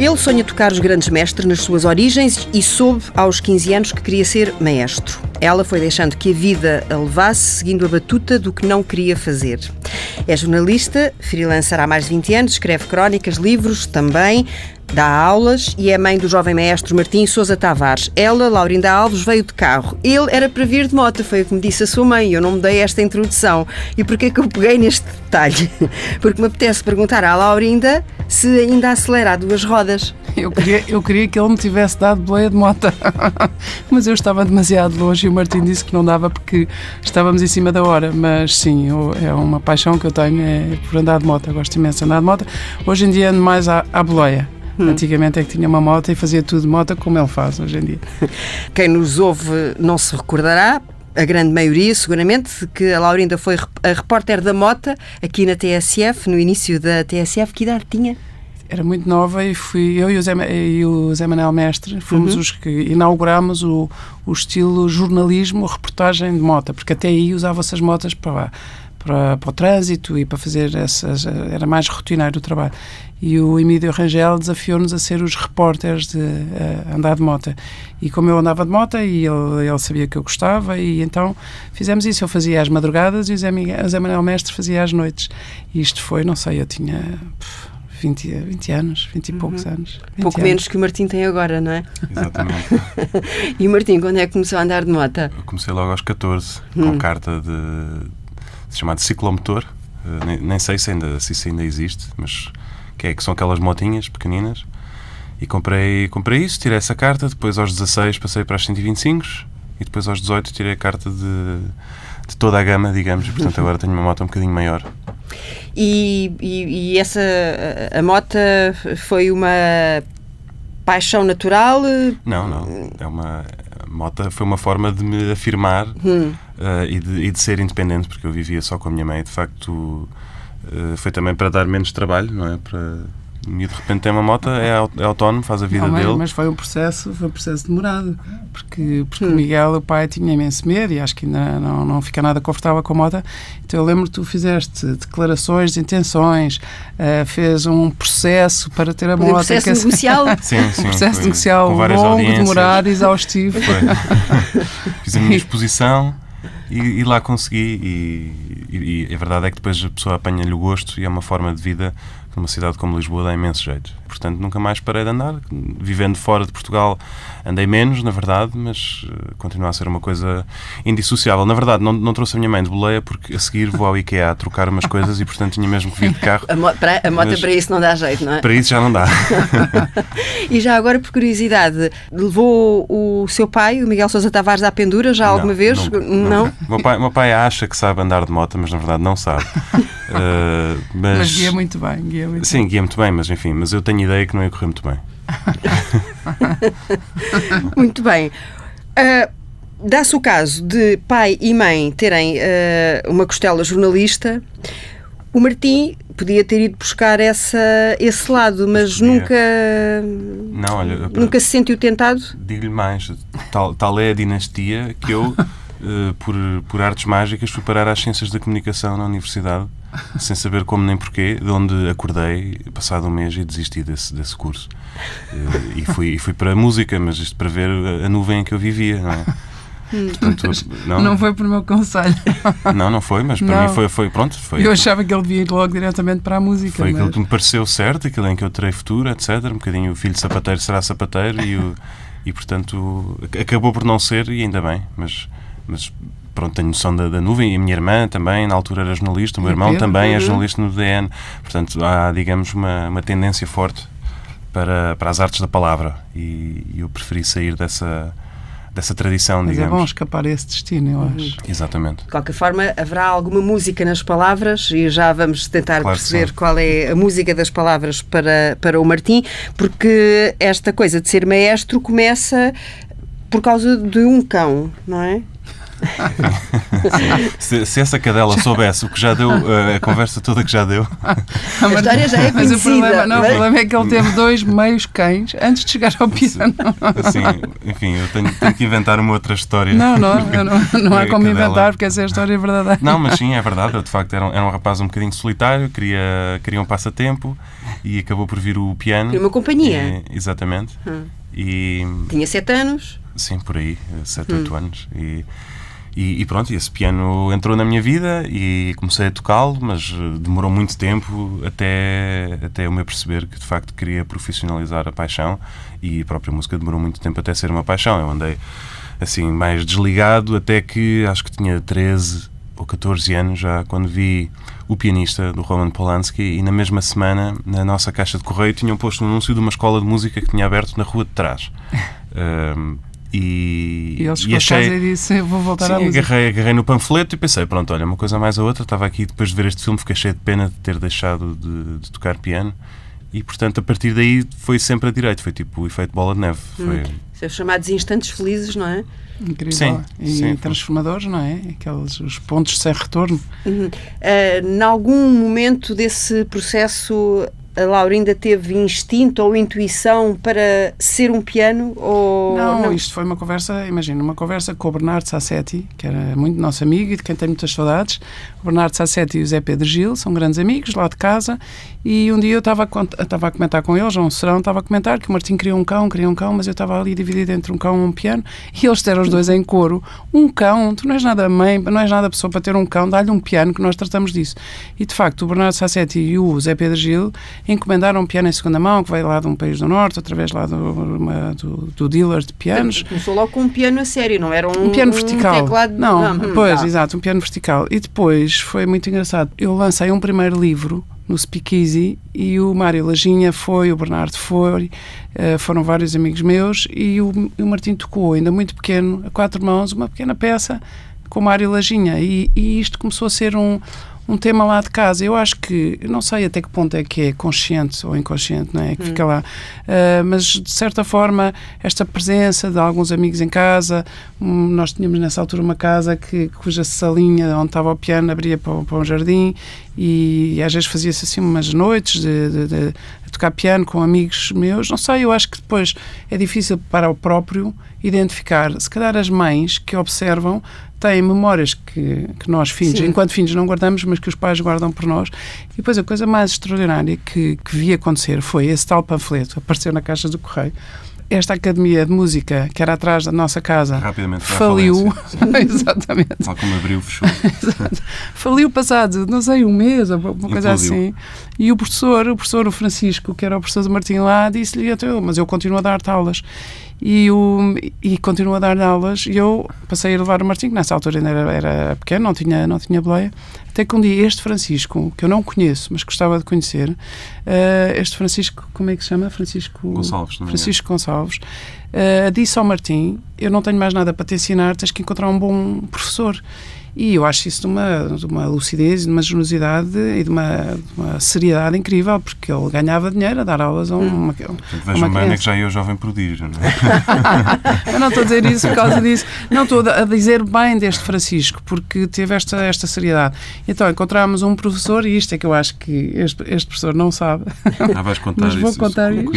Ele sonha tocar os grandes mestres nas suas origens e soube aos 15 anos que queria ser maestro. Ela foi deixando que a vida a levasse, seguindo a batuta do que não queria fazer. É jornalista, freelancer há mais de 20 anos, escreve crónicas, livros também, dá aulas e é mãe do jovem maestro Martim Sousa Tavares. Ela, Laurinda Alves, veio de carro. Ele era para vir de moto, foi o que me disse a sua mãe. Eu não me dei esta introdução. E porquê que eu peguei neste detalhe? Porque me apetece perguntar à Laurinda se ainda acelera a duas rodas. Eu queria, eu queria que ele me tivesse dado boleia de moto, mas eu estava demasiado longe e o Martim disse que não dava porque estávamos em cima da hora. Mas sim, eu, é uma paixão que eu tenho é por andar de moto. Eu gosto imenso de andar de moto. Hoje em dia ando mais à, à boleia. Hum. Antigamente é que tinha uma moto e fazia tudo de moto como ele faz hoje em dia. Quem nos ouve não se recordará, a grande maioria, seguramente, que a Laurinda foi a repórter da Mota aqui na TSF, no início da TSF. Que idade tinha? Era muito nova e fui eu e o Zé, e o Zé Manuel Mestre fomos uhum. os que inaugurámos o, o estilo jornalismo, reportagem de mota, porque até aí usava-se as motas para, para, para o trânsito e para fazer essas. Era mais rotineiro o trabalho e o Emílio Rangel desafiou-nos a ser os repórteres de uh, andar de moto. E como eu andava de moto e ele, ele, sabia que eu gostava, e então fizemos isso. Eu fazia às madrugadas e o Zé, Miguel, o Zé Manuel Mestre fazia às noites. E isto foi, não sei, eu tinha. Pff, 20, 20 anos, 20 e poucos uhum. anos. Pouco anos. menos que o Martim tem agora, não é? Exatamente. e o Martim, quando é que começou a andar de moto? Eu comecei logo aos 14, hum. com carta de, de chamado ciclomotor. Uh, nem, nem, sei se ainda, se isso ainda existe, mas que, é, que são aquelas motinhas pequeninas. E comprei, comprei isso, tirei essa carta, depois aos 16 passei para as 125 e depois aos 18 tirei a carta de, de toda a gama, digamos, e portanto agora tenho uma moto um bocadinho maior. E, e, e essa, a moto foi uma paixão natural? Não, não. É uma, a moto foi uma forma de me afirmar hum. uh, e, de, e de ser independente, porque eu vivia só com a minha mãe. De facto, foi também para dar menos trabalho, não é? Para, e de repente tem uma moto, é, é autónomo, faz a vida não, dele. Mas foi um processo, foi um processo demorado, porque, porque hum. o Miguel, o pai, tinha imenso medo e acho que ainda não, não fica nada confortável com a moto. Então eu lembro que tu fizeste declarações de intenções, uh, fez um processo para ter a moto. Um processo que, negocial. sim, sim. Um processo negocial longo, demorado, exaustivo. Foi. Fiz a minha exposição. E, e, lá consegui, e, e, e, a verdade é que depois a pessoa apanha-lhe o gosto e é uma forma de vida numa cidade como Lisboa dá imenso jeito. Portanto, nunca mais parei de andar. Vivendo fora de Portugal, andei menos, na verdade, mas uh, continua a ser uma coisa indissociável. Na verdade, não, não trouxe a minha mãe de boleia porque a seguir vou ao IKEA a trocar umas coisas e, portanto, tinha mesmo que vir de carro. A, mo para, a moto para isso não dá jeito, não é? Para isso já não dá. e já agora, por curiosidade, levou o seu pai, o Miguel Sousa Tavares, à pendura já não, alguma vez? Nunca, não? Nunca. Meu, pai, meu pai acha que sabe andar de moto, mas na verdade não sabe. Uh, mas... mas guia muito bem. Guia muito Sim, guia muito bem, mas enfim, mas eu tenho ideia que não ia correr muito bem. muito bem. Uh, Dá-se o caso de pai e mãe terem uh, uma costela jornalista. O Martim podia ter ido buscar essa, esse lado, mas nunca, não, olha, nunca se sentiu tentado? Digo-lhe mais, tal, tal é a dinastia que eu, uh, por, por artes mágicas, fui parar às ciências da comunicação na universidade sem saber como nem porquê, de onde acordei, passado um mês, e desisti desse, desse curso. E fui, fui para a música, mas isto para ver a nuvem em que eu vivia, não é? Hum. Portanto, não, não foi por meu conselho. Não, não foi, mas para não. mim foi, foi pronto. Foi, eu achava que ele devia ir logo diretamente para a música. Foi mas... aquilo que me pareceu certo, aquilo em que eu terei futuro, etc. Um bocadinho o filho sapateiro será sapateiro e, o, e portanto acabou por não ser, e ainda bem, mas, mas pronto, tenho noção da, da, nuvem, e a minha irmã também, na altura era jornalista, o meu irmão também é uhum. jornalista no DN, portanto há, digamos, uma, uma tendência forte para, para as artes da palavra e, e eu preferi sair dessa dessa tradição, Mas digamos. é bom escapar a esse destino, eu acho. Exatamente. De qualquer forma, haverá alguma música nas palavras e já vamos tentar claro perceber qual é a música das palavras para, para o Martim, porque esta coisa de ser maestro começa por causa de um cão, não é? se, se, essa cadela soubesse o que já deu, a conversa toda que já deu. A história já é conhecida. Mas o problema, não, o problema é que ele teve dois meios cães antes de chegar ao piano. Sim, enfim, eu tenho, tenho, que inventar uma outra história. Não, não, não, não há como inventar, porque essa é a história verdadeira. Não, mas sim, é verdade. Eu, de facto, era um, era um rapaz um bocadinho solitário, queria, queria um passatempo e acabou por vir o piano. E uma companhia. E, exatamente. Hum. E, Tinha sete anos? Sim, por aí, sete, oito hum. anos. E, e, e, pronto, esse piano entrou na minha vida e comecei a tocá-lo, mas eh, demorou muito tempo até, até eu me perceber que de facto queria profissionalizar a paixão e a própria música demorou muito tempo até ser uma paixão. Eu andei assim mais desligado até que acho que tinha 13 ou 14 anos já quando vi o pianista do Roman Polanski e na mesma semana na nossa caixa de correio tinham posto um anúncio de uma escola de música que tinha aberto na rua de trás. Um, E, e ele chegou e achei, a casa e disse: Vou voltar sim, à música. Agarrei, agarrei no panfleto e pensei: Pronto, olha, uma coisa mais a outra. Estava aqui depois de ver este filme, fiquei cheio de pena de ter deixado de, de tocar piano. E portanto, a partir daí foi sempre a direito. Foi tipo o efeito bola de neve. Foi... Hum. São chamados instantes felizes, não é? Incrível. Sim, e sim. transformadores, não é? Aqueles os pontos sem retorno. Uhum. Uh, em algum momento desse processo a Laurinda teve instinto ou intuição para ser um piano? Ou não, não, isto foi uma conversa, imagina, uma conversa com o Bernardo Sassetti, que era muito nosso amigo e de quem tenho muitas saudades. O Bernardo Sassetti e o Zé Pedro Gil são grandes amigos lá de casa e um dia eu estava a, comentar com eles, um serão, estava a comentar que o Martim queria um cão, queria um cão, mas eu estava ali dividido entre um cão e um piano e eles deram os dois em coro. Um cão, tu não és nada mãe, não és nada pessoa para ter um cão, dá-lhe um piano que nós tratamos disso. E de facto o Bernardo Sassetti e o Zé Pedro Gil encomendaram um piano em segunda mão, que veio lá de um país do norte, através lá do, uma, do, do, dealer de pianos. Começou logo com um piano a sério, não era um, um piano vertical. Um teclado... Não, não, pois, tá. exato, um piano vertical. E depois foi muito engraçado. Eu lancei um primeiro livro no Speakeasy e o Mário Lajinha foi, o Bernardo foi, uh, foram vários amigos meus e o, o Martim tocou, ainda muito pequeno, a quatro mãos, uma pequena peça com o Mário Lajinha e, e isto começou a ser um, um tema lá de casa. Eu acho que, não sei até que ponto é que é consciente ou inconsciente, não é? Que hum. fica lá. Uh, mas, de certa forma, esta presença de alguns amigos em casa, um, nós tínhamos nessa altura uma casa que, cuja salinha onde estava o piano abria para, para um jardim e, e às vezes fazia-se assim umas noites de, de, de, de tocar piano com amigos meus. Não sei, eu acho que depois é difícil para o próprio identificar. Se calhar as mães que observam têm memórias que, que nós, filhos, Sim. enquanto filhos, não guardamos, mas que os pais guardam por nós. E depois a coisa mais extraordinária que, que vi acontecer foi esse tal panfleto, apareceu na caixa do correio, esta academia de música que era atrás da nossa casa Rapidamente faliu. Exatamente. Tal como abriu, fechou. faliu passado, não sei, um mês, uma coisa assim. E o professor, o professor o Francisco, que era o professor do Martim lá, disse-lhe, mas eu continuo a dar aulas e, o, e continuo a dar aulas e eu passei a levar o Martim, que nessa altura ainda era, era pequeno, não tinha, não tinha boleia, até que um dia este Francisco, que eu não conheço, mas gostava de conhecer, uh, este Francisco, como é que se chama? Francisco Gonçalves, Francisco Gonçalves, uh, disse ao Martim, eu não tenho mais nada para te ensinar, tens que encontrar um bom professor. E eu acho isso de uma, de uma lucidez, de uma generosidade e de uma, de uma seriedade incrível, porque ele ganhava dinheiro a dar aulas a uma, hum. uma Vejam bem, é que já é o jovem prodígio, não é? eu não estou a dizer isso por causa disso. Não, estou a dizer bem deste Francisco, porque teve esta, esta seriedade. Então, encontramos um professor, e isto é que eu acho que este, este professor não sabe. Ah, vais contar Mas vou isso, contar isso.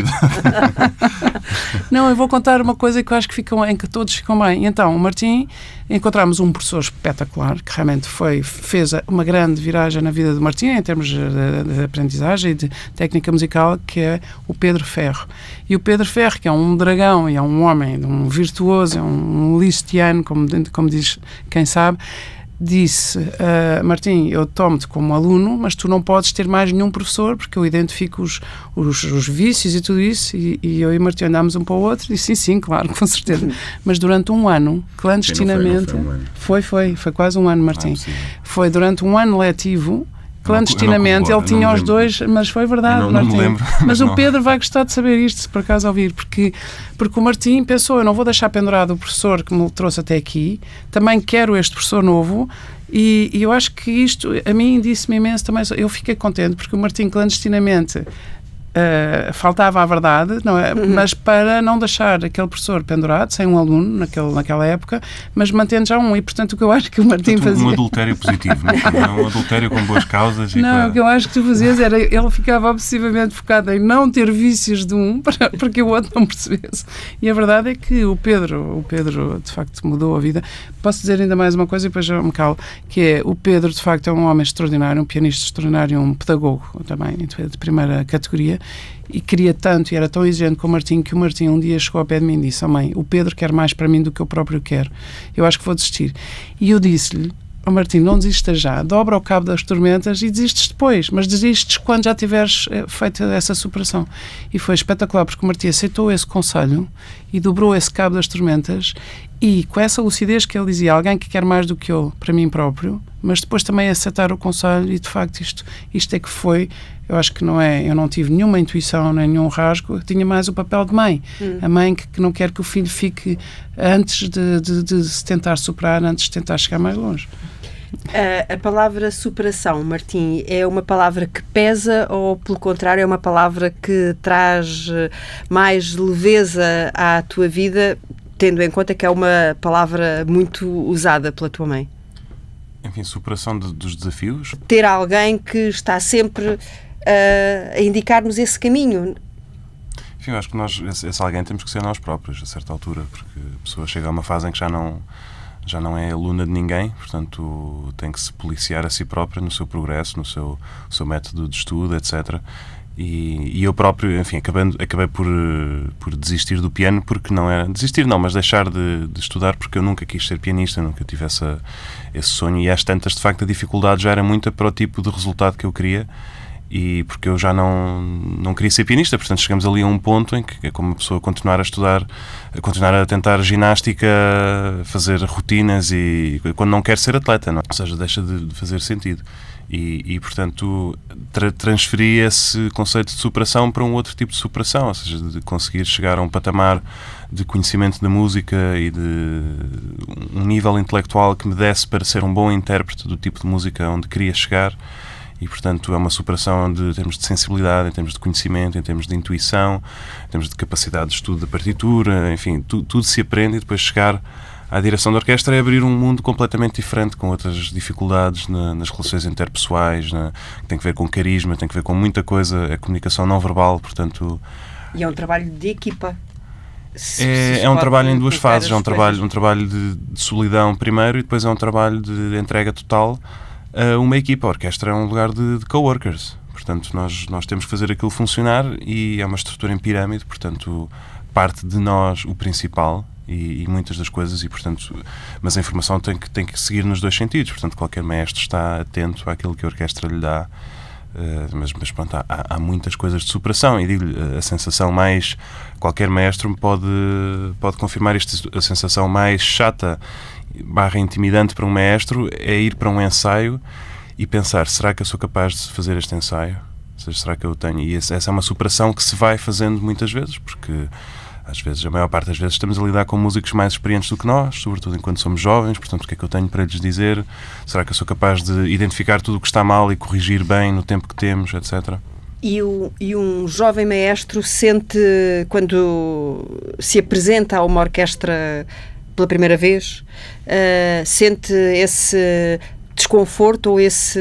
não, eu vou contar uma coisa que eu acho que ficam, em que todos ficam bem. Então, o Martim encontramos um professor espetacular que realmente foi, fez uma grande viragem na vida do Martim em termos de, de aprendizagem e de técnica musical, que é o Pedro Ferro. E o Pedro Ferro, que é um dragão e é um homem, um virtuoso, é um, listiano, como, como diz quem sabe, disse uh, Martim, eu tomo-te como aluno, mas tu não podes ter mais nenhum professor porque eu identifico os, os, os vícios e tudo isso e, e, eu e Martim andámos um para o outro e disse sim, sim, claro, com certeza. mas durante um ano, clandestinamente, foi, foi, um ano. foi, foi, foi, quase um ano, Martim. É foi durante um ano letivo clandestinamente. ele tinha os dois, mas foi verdade. Não, não me lembro. Mas, mas o Pedro vai gostar de saber isto, se por acaso ouvir, porque, porque o Martim pensou: eu não vou deixar pendurado o professor que me trouxe até aqui, também quero este professor novo. E, e eu acho que isto, a mim, disse-me imenso também. Eu fiquei contente porque o Martim, clandestinamente, Uh, faltava a verdade, não é? Uhum. mas para não deixar aquele professor pendurado, sem um aluno naquele, naquela época, mas mantendo já um. E, portanto, o que eu acho que o Martim portanto, fazia. Um adultério positivo, não é? Um adultério com boas causas. não, o que eu acho que tu fazias era. Ele ficava obsessivamente focado em não ter vícios de um para, para que o outro não percebesse. E a verdade é que o Pedro, o Pedro, de facto, mudou a vida. Posso dizer ainda mais uma coisa e depois eu me calo, que é o Pedro, de facto, é um homem extraordinário, um pianista extraordinário, um pedagogo também, de primeira categoria e queria tanto e era tão exigente com o Martim que o Martim um dia chegou ao pé de mim e disse: oh, Mãe, o Pedro quer mais para mim do que eu próprio quero. Eu acho que vou desistir. E eu disse-lhe: oh, Martim, não desistas já, dobra o cabo das tormentas e desistes depois, mas desistes quando já tiveres eh, feito essa superação. E foi espetacular, porque o Martim aceitou esse conselho e dobrou esse cabo das tormentas e com essa lucidez que ele dizia, alguém que quer mais do que eu para mim próprio, mas depois também aceitar o conselho e de facto isto, isto é que foi eu acho que não é, eu não tive nenhuma intuição, nem nenhum rasgo, tinha mais o papel de mãe. Hum. A mãe que, que, não quer que o filho fique antes de, de, de, se tentar superar, antes de tentar chegar mais longe. A, a palavra superação, Martim, é uma palavra que pesa ou, pelo contrário, é uma palavra que traz eh, mais leveza à tua vida, tendo em conta que é uma palavra muito usada pela tua mãe? Enfim, superação de, dos desafios. Ter alguém que está sempre a indicar-nos esse caminho. Enfim, eu acho que nós, esse, alguém temos que ser nós próprios, a certa altura, porque a pessoa chega a uma fase em que já não, já não é aluna de ninguém, portanto tem que se policiar a si própria no seu progresso, no seu, seu método de estudo, etc. E, e, eu próprio, enfim, acabando, acabei por, por desistir do piano porque não era. Desistir não, mas deixar de, de estudar porque eu nunca quis ser pianista, nunca tive essa, esse sonho. E às tantas, de facto, a dificuldade já era muita para o tipo de resultado que eu queria e porque eu já não, não queria ser pianista, portanto chegamos ali a um ponto em que é como a pessoa continuar a estudar, a continuar a tentar ginástica, fazer rotinas e quando não quer ser atleta, não? É? ou seja, deixa de, de fazer sentido. E, e portanto, tra transferi esse conceito de superação para um outro tipo de superação, ou seja, de conseguir chegar a um patamar de conhecimento da música e de um nível intelectual que me desse para ser um bom intérprete do tipo de música onde queria chegar e, portanto, é uma superação de, em termos de sensibilidade, em termos de conhecimento, em termos de intuição, em termos de capacidade de estudo da partitura, enfim, tu, tudo se aprende e depois chegar à direção da orquestra é abrir um mundo completamente diferente, com outras dificuldades na, nas relações interpessoais, na, tem que ver com carisma, tem que ver com muita coisa, é comunicação não verbal, portanto... E é um trabalho de equipa. É, é um trabalho em duas fases, é um trabalho, um trabalho de, de solidão primeiro e depois é um trabalho de entrega total uma equipa. A orquestra é um lugar de, de coworkers. Portanto, nós, nós temos que fazer aquilo funcionar e é uma estrutura em pirâmide, portanto, parte de nós o principal e, e, muitas das coisas, e portanto, mas a informação tem que, tem que seguir nos dois sentidos. Portanto, qualquer maestro está atento àquilo que a orquestra lhe dá. Uh, mas, mas pronto, há, há, muitas coisas de superação e digo-lhe, a sensação mais qualquer maestro pode, pode confirmar isto, a sensação mais chata barra intimidante para um maestro é ir para um ensaio e pensar, será que eu sou capaz de fazer este ensaio? Seja, será que eu tenho? E essa é uma superação que se vai fazendo muitas vezes, porque às vezes, a maior parte das vezes, estamos a lidar com músicos mais experientes do que nós, sobretudo enquanto somos jovens, portanto, o que é que eu tenho para lhes dizer? Será que eu sou capaz de identificar tudo o que está mal e corrigir bem no tempo que temos, etc.? E, o, e, um jovem maestro sente, quando se apresenta a uma orquestra pela primeira vez, uh, sente esse desconforto ou esse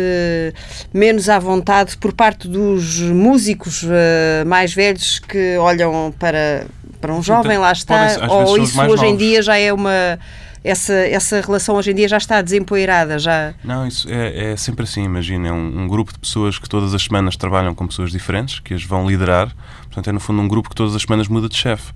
menos à vontade por parte dos músicos uh, mais velhos que olham para, para um jovem, lá está, ou isso hoje em dia já é uma essa, essa relação hoje em dia já está desempoeirada, já... Não, isso é, é sempre assim, imagina, é um, um, grupo de pessoas que todas as semanas trabalham com pessoas diferentes, que as vão liderar, portanto é no fundo um grupo que todas as semanas muda de chefe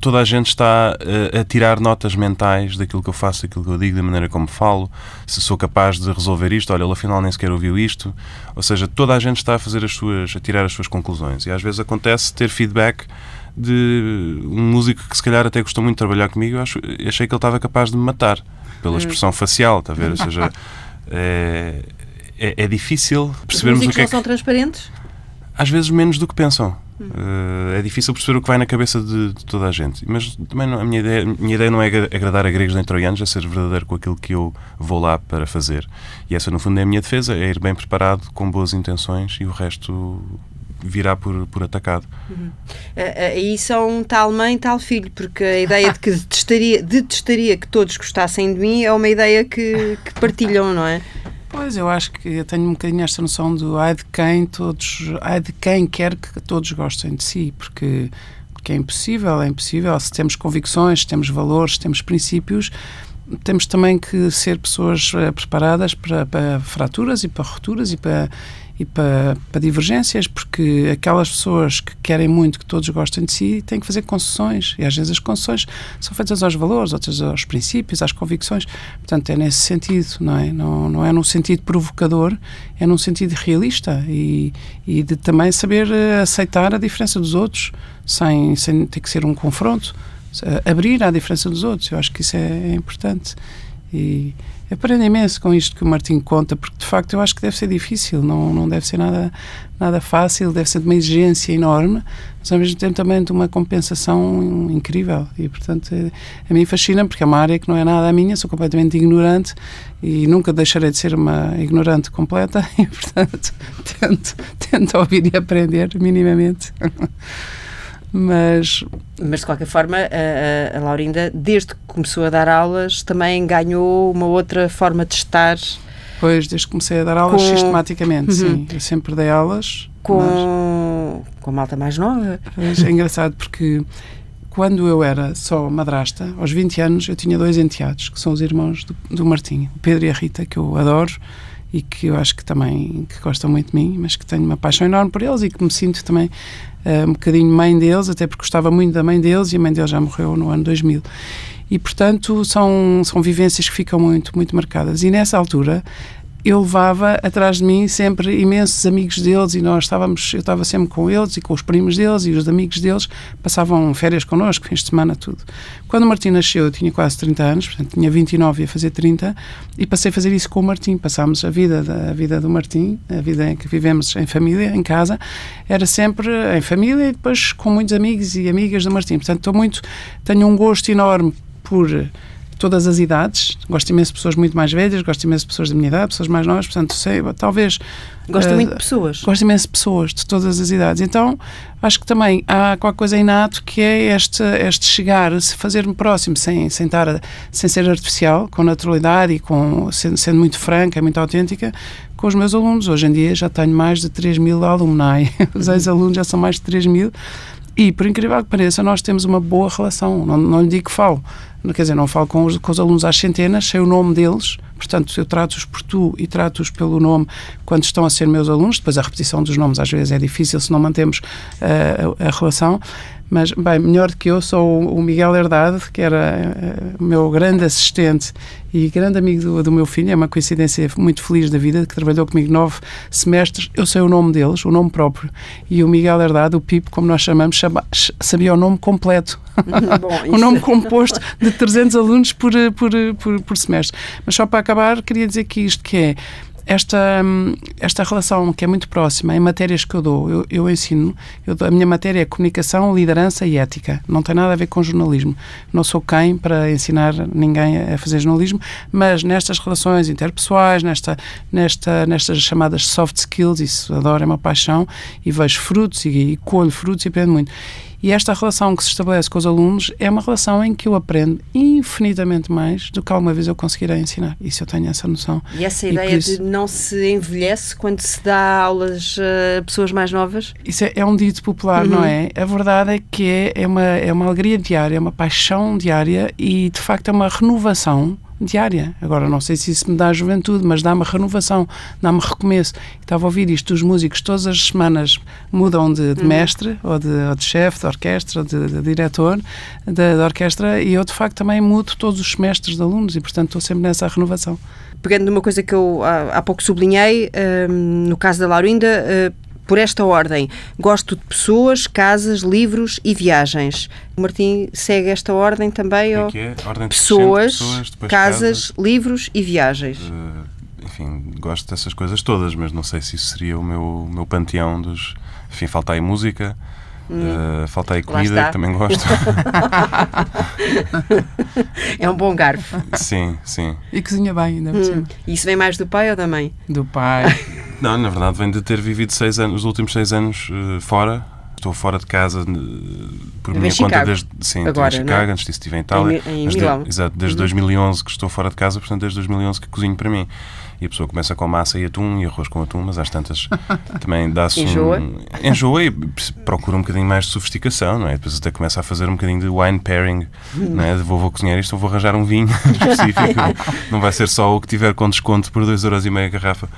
toda a gente está a, eh, a, tirar notas mentais daquilo que eu faço, daquilo que eu digo, da maneira como falo, se sou capaz de resolver isto, olha, ele afinal nem sequer ouviu isto. Ou seja, toda a gente está a fazer as suas, a tirar as suas conclusões. E às vezes acontece ter feedback de um músico que se calhar até gostou muito de trabalhar comigo, eu acho, achei que ele estava capaz de me matar pela hum. expressão facial, está a ver? Ou seja, é, é, é difícil percebermos Os o que é que... não são transparentes? Às vezes menos do que pensam. Uh, é difícil perceber o que vai na cabeça de, de toda a gente. Mas também não, a minha ideia, minha ideia não é agradar a gregos nem troianos, é ser verdadeiro com aquilo que eu vou lá para fazer. E essa, no fundo, é a minha defesa: é ir bem preparado, com boas intenções e o resto virá por, por atacado. Uhum. Aí são tal mãe, tal filho, porque a ideia de que detestaria, detestaria que todos gostassem de mim é uma ideia que, que partilham, não é? Pois, eu acho que eu tenho um bocadinho esta noção do ai de quem todos, ai de quem quer que todos gostem de si, porque, porque é impossível, é impossível. Se temos convicções, se temos valores, se temos princípios, temos também que ser pessoas eh, preparadas para, para fraturas e para rupturas e para e para, para, divergências, porque aquelas pessoas que querem muito que todos gostem de si têm que fazer concessões, e às vezes as concessões são feitas aos valores, outras aos princípios, às convicções. Portanto, é nesse sentido, não é? Não, não é num sentido provocador, é num sentido realista e, e de também saber eh, aceitar a diferença dos outros, sem, sem ter que ser um confronto abrir à diferença dos outros. Eu acho que isso é, é importante. E aprendo imenso com isto que o Martim conta, porque de facto eu acho que deve ser difícil, não, não deve ser nada, nada fácil, deve ser de uma exigência enorme, mas ao mesmo tempo também de uma compensação incrível. E portanto é, a mim fascina, porque é uma área que não é nada a minha, sou completamente ignorante e nunca deixarei de ser uma ignorante completa, e portanto tento, tento ouvir e aprender minimamente. Mas... Mas, de qualquer forma, a, a, Laurinda, desde que começou a dar aulas, também ganhou uma outra forma de estar. Pois, desde que comecei a dar aulas com... sistematicamente, uhum. sim. Eu sempre dei aulas. Com, mas... com a malta mais nova. É engraçado porque quando eu era só madrasta, aos 20 anos, eu tinha dois enteados, que são os irmãos do, do Martim, o Pedro e a Rita, que eu adoro e que eu acho que também que gostam muito de mim, mas que tenho uma paixão enorme por eles e que me sinto também um bocadinho mãe deles, até porque gostava muito da mãe deles e a mãe deles já morreu no ano 2000. E, portanto, são, são vivências que ficam muito, muito marcadas. E nessa altura eu levava atrás de mim sempre imensos amigos deles e nós estávamos, eu estava sempre com eles e com os primos deles e os amigos deles passavam férias connosco, fins de semana, tudo. Quando o Martim nasceu, eu tinha quase 30 anos, portanto tinha 29 e ia fazer 30 e passei a fazer isso com o Martim. Passámos a vida, da, a vida do Martim, a vida em que vivemos em família, em casa, era sempre em família e depois com muitos amigos e amigas do Martim. Portanto, estou muito, tenho um gosto enorme por todas as idades. Gosto imenso de pessoas muito mais velhas, gosto imenso de pessoas da minha idade, pessoas mais novas, portanto, sei, talvez. Gosto uh, muito de pessoas. Gosto imenso de pessoas de todas as idades. Então, acho que também há qualquer coisa inato que é este, este chegar, se fazer-me próximo, sem, sem, estar, sem ser artificial, com naturalidade e com, sendo, sendo muito franca, muito autêntica, com os meus alunos. Hoje em dia já tenho mais de 3 mil alumni. Os uhum. ex-alunos já são mais de 3 mil. E, por incrível que pareça, nós temos uma boa relação. Não, não lhe digo que falo, quer dizer, não falo com os, com os alunos às centenas, sei o nome deles, portanto, eu trato-os por tu e trato-os pelo nome quando estão a ser meus alunos. Depois, a repetição dos nomes às vezes é difícil se não mantemos uh, a, a relação. Mas, bem, melhor do que eu sou o Miguel Herdade, que era uh, o meu grande assistente e grande amigo do, do, meu filho. É uma coincidência muito feliz da vida, que trabalhou comigo nove semestres. Eu sei o nome deles, o nome próprio. E o Miguel Herdade, o Pipo, como nós chamamos, chama, sabia o nome completo. Bom, o nome composto de 300 alunos por, por, por, por semestre. Mas só para acabar, queria dizer que isto que é esta, esta relação que é muito próxima em matérias que eu dou, eu, eu ensino, eu dou, a minha matéria é comunicação, liderança e ética. Não tem nada a ver com jornalismo. Não sou quem para ensinar ninguém a fazer jornalismo, mas nestas relações interpessoais, nesta, nesta, nestas chamadas soft skills, isso adoro, é uma paixão, e vejo frutos e, e colho frutos e aprendo muito. E esta relação que se estabelece com os alunos é uma relação em que eu aprendo infinitamente mais do que alguma vez eu conseguirei ensinar. Isso eu tenho essa noção. E essa ideia isso, de não se envelhece quando se dá aulas a pessoas mais novas? Isso é, é um dito popular, uhum. não é? A verdade é que é, é, uma, é uma alegria diária, é uma paixão diária e, de facto, é uma renovação diária. Agora, não sei se isso me dá juventude, mas dá-me renovação, dá-me recomeço. Estava a ouvir isto, os músicos todas as semanas mudam de, de uhum. mestre, ou de, ou de chefe de orquestra, ou de, de diretor da orquestra, e eu, de facto, também mudo todos os semestres de alunos, e, portanto, estou sempre nessa renovação. Pegando numa coisa que eu há, há pouco sublinhei, um, no caso da Laurinda, uh, por esta ordem. Gosto de pessoas, casas, livros e viagens. O Martim segue esta ordem também? É que é? Ordem pessoas, pessoas casas, casas, livros e viagens. Uh, enfim, gosto dessas coisas todas, mas não sei se isso seria o meu, meu panteão dos... Enfim, falta aí música, hum. uh, falta aí comida, que também gosto. é um bom garfo. Sim, sim. E cozinha bem, ainda hum. Isso vem mais do pai ou da mãe? Do pai. Não, na verdade vem de ter vivido seis anos, os últimos seis anos uh, fora. Estou fora de casa uh, por minha conta Chicago. desde sim, Agora, em não é? Chicago, antes disso estive em Itália. Em em mas de- Milão. exato, desde 2011 que estou fora de casa, portanto desde 2011 que cozinho para mim. E a pessoa começa com massa e atum e arroz com atum, mas às tantas também dá-se Enjoa. um... Enjoa e procura um bocadinho mais de sofisticação, não é? Depois até começa a fazer um bocadinho de wine pairing, não é? De Vou, vou cozinhar isto, ou vou arranjar um vinho específico. não vai ser só o que tiver com desconto por 2,5€ a garrafa.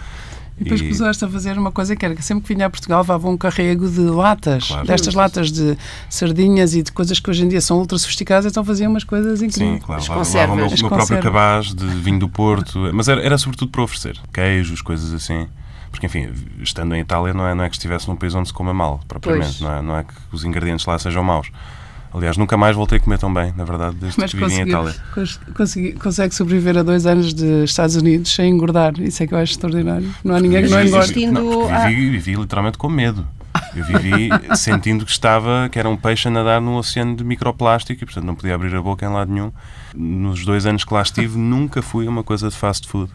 E depois E- começaste a fazer uma coisa que era que sempre que vinha a Portugal levava um carrego de latas, Claro. destas latas de sardinhas e de coisas que hoje em dia são ultra sofisticadas, então fazia umas coisas incríveis. Sim, claro. As Lá, lá conservas. o meu, As meu próprio cabaz de vinho do Porto. Mas era, era sobretudo para oferecer. Queijos, coisas assim. Porque, enfim, estando em Itália, não é, não é que estivesse num país onde se coma mal, propriamente. Não é, não é que os ingredientes lá sejam maus. Aliás, nunca mais voltei a comer tão bem, na verdade, desde Mas que vivi em Itália. cons- consegui- consegue sobreviver a dois anos de Estados Unidos sem engordar. Isso é que eu acho extraordinário. Não há ninguém que não Vivi- engorde. Não, vivi, vivi literalmente com medo. Eu vivi sentindo que estava, que era um peixe a nadar num oceano de microplástico e, portanto, não podia abrir a boca em lado nenhum. Nos dois anos que lá estive, nunca fui a uma coisa de fast food.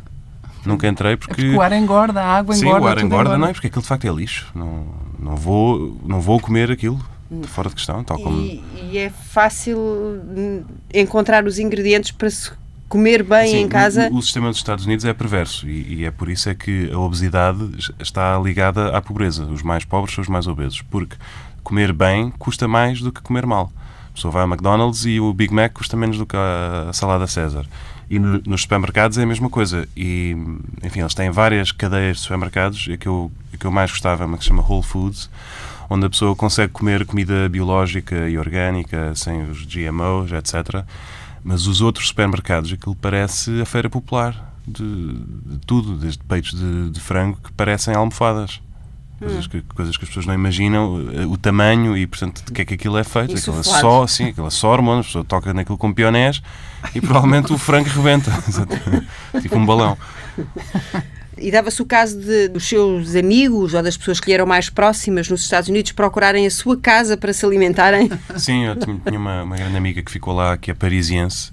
Nunca entrei É porque. porque o ar engorda, a água Sim, engorda. o ar tudo engorda, não é? Porque aquilo de facto é lixo. Não, não, vou, não vou comer aquilo. Fora de questão, tal como. E, e é fácil hum, encontrar os ingredientes para se comer bem Sim, em casa. O, o sistema dos Estados Unidos é perverso e, e é por isso é que a obesidade está ligada à pobreza. Os mais pobres são os mais obesos, porque comer bem custa mais do que comer mal. A pessoa vai ao McDonald's e o Big Mac custa menos do que a, a salada César. E no- nos supermercados é a mesma coisa. E, enfim, eles têm várias cadeias de supermercados. A que eu, a que eu mais gostava é uma que se chama Whole Foods, onde a pessoa consegue comer comida biológica e orgânica, sem os GMOs, etc. Mas os outros supermercados, aquilo parece a feira popular de, de tudo, desde peitos de, de frango que parecem almofadas. Coisas que, coisas que as pessoas não imaginam eh, o tamanho e, portanto, de que é que aquilo é feito. Aquilo é só, sim, aquilo é só hormonas. A pessoa toca naquilo com pionés e provavelmente o frango rebenta. tipo um balão. E dava-se o caso de, seus amigos ou das pessoas que lhe eram mais próximas nos Estados Unidos procurarem a sua casa para se alimentarem. Sim, eu tinha uma, uma grande amiga que ficou lá, que é parisiense,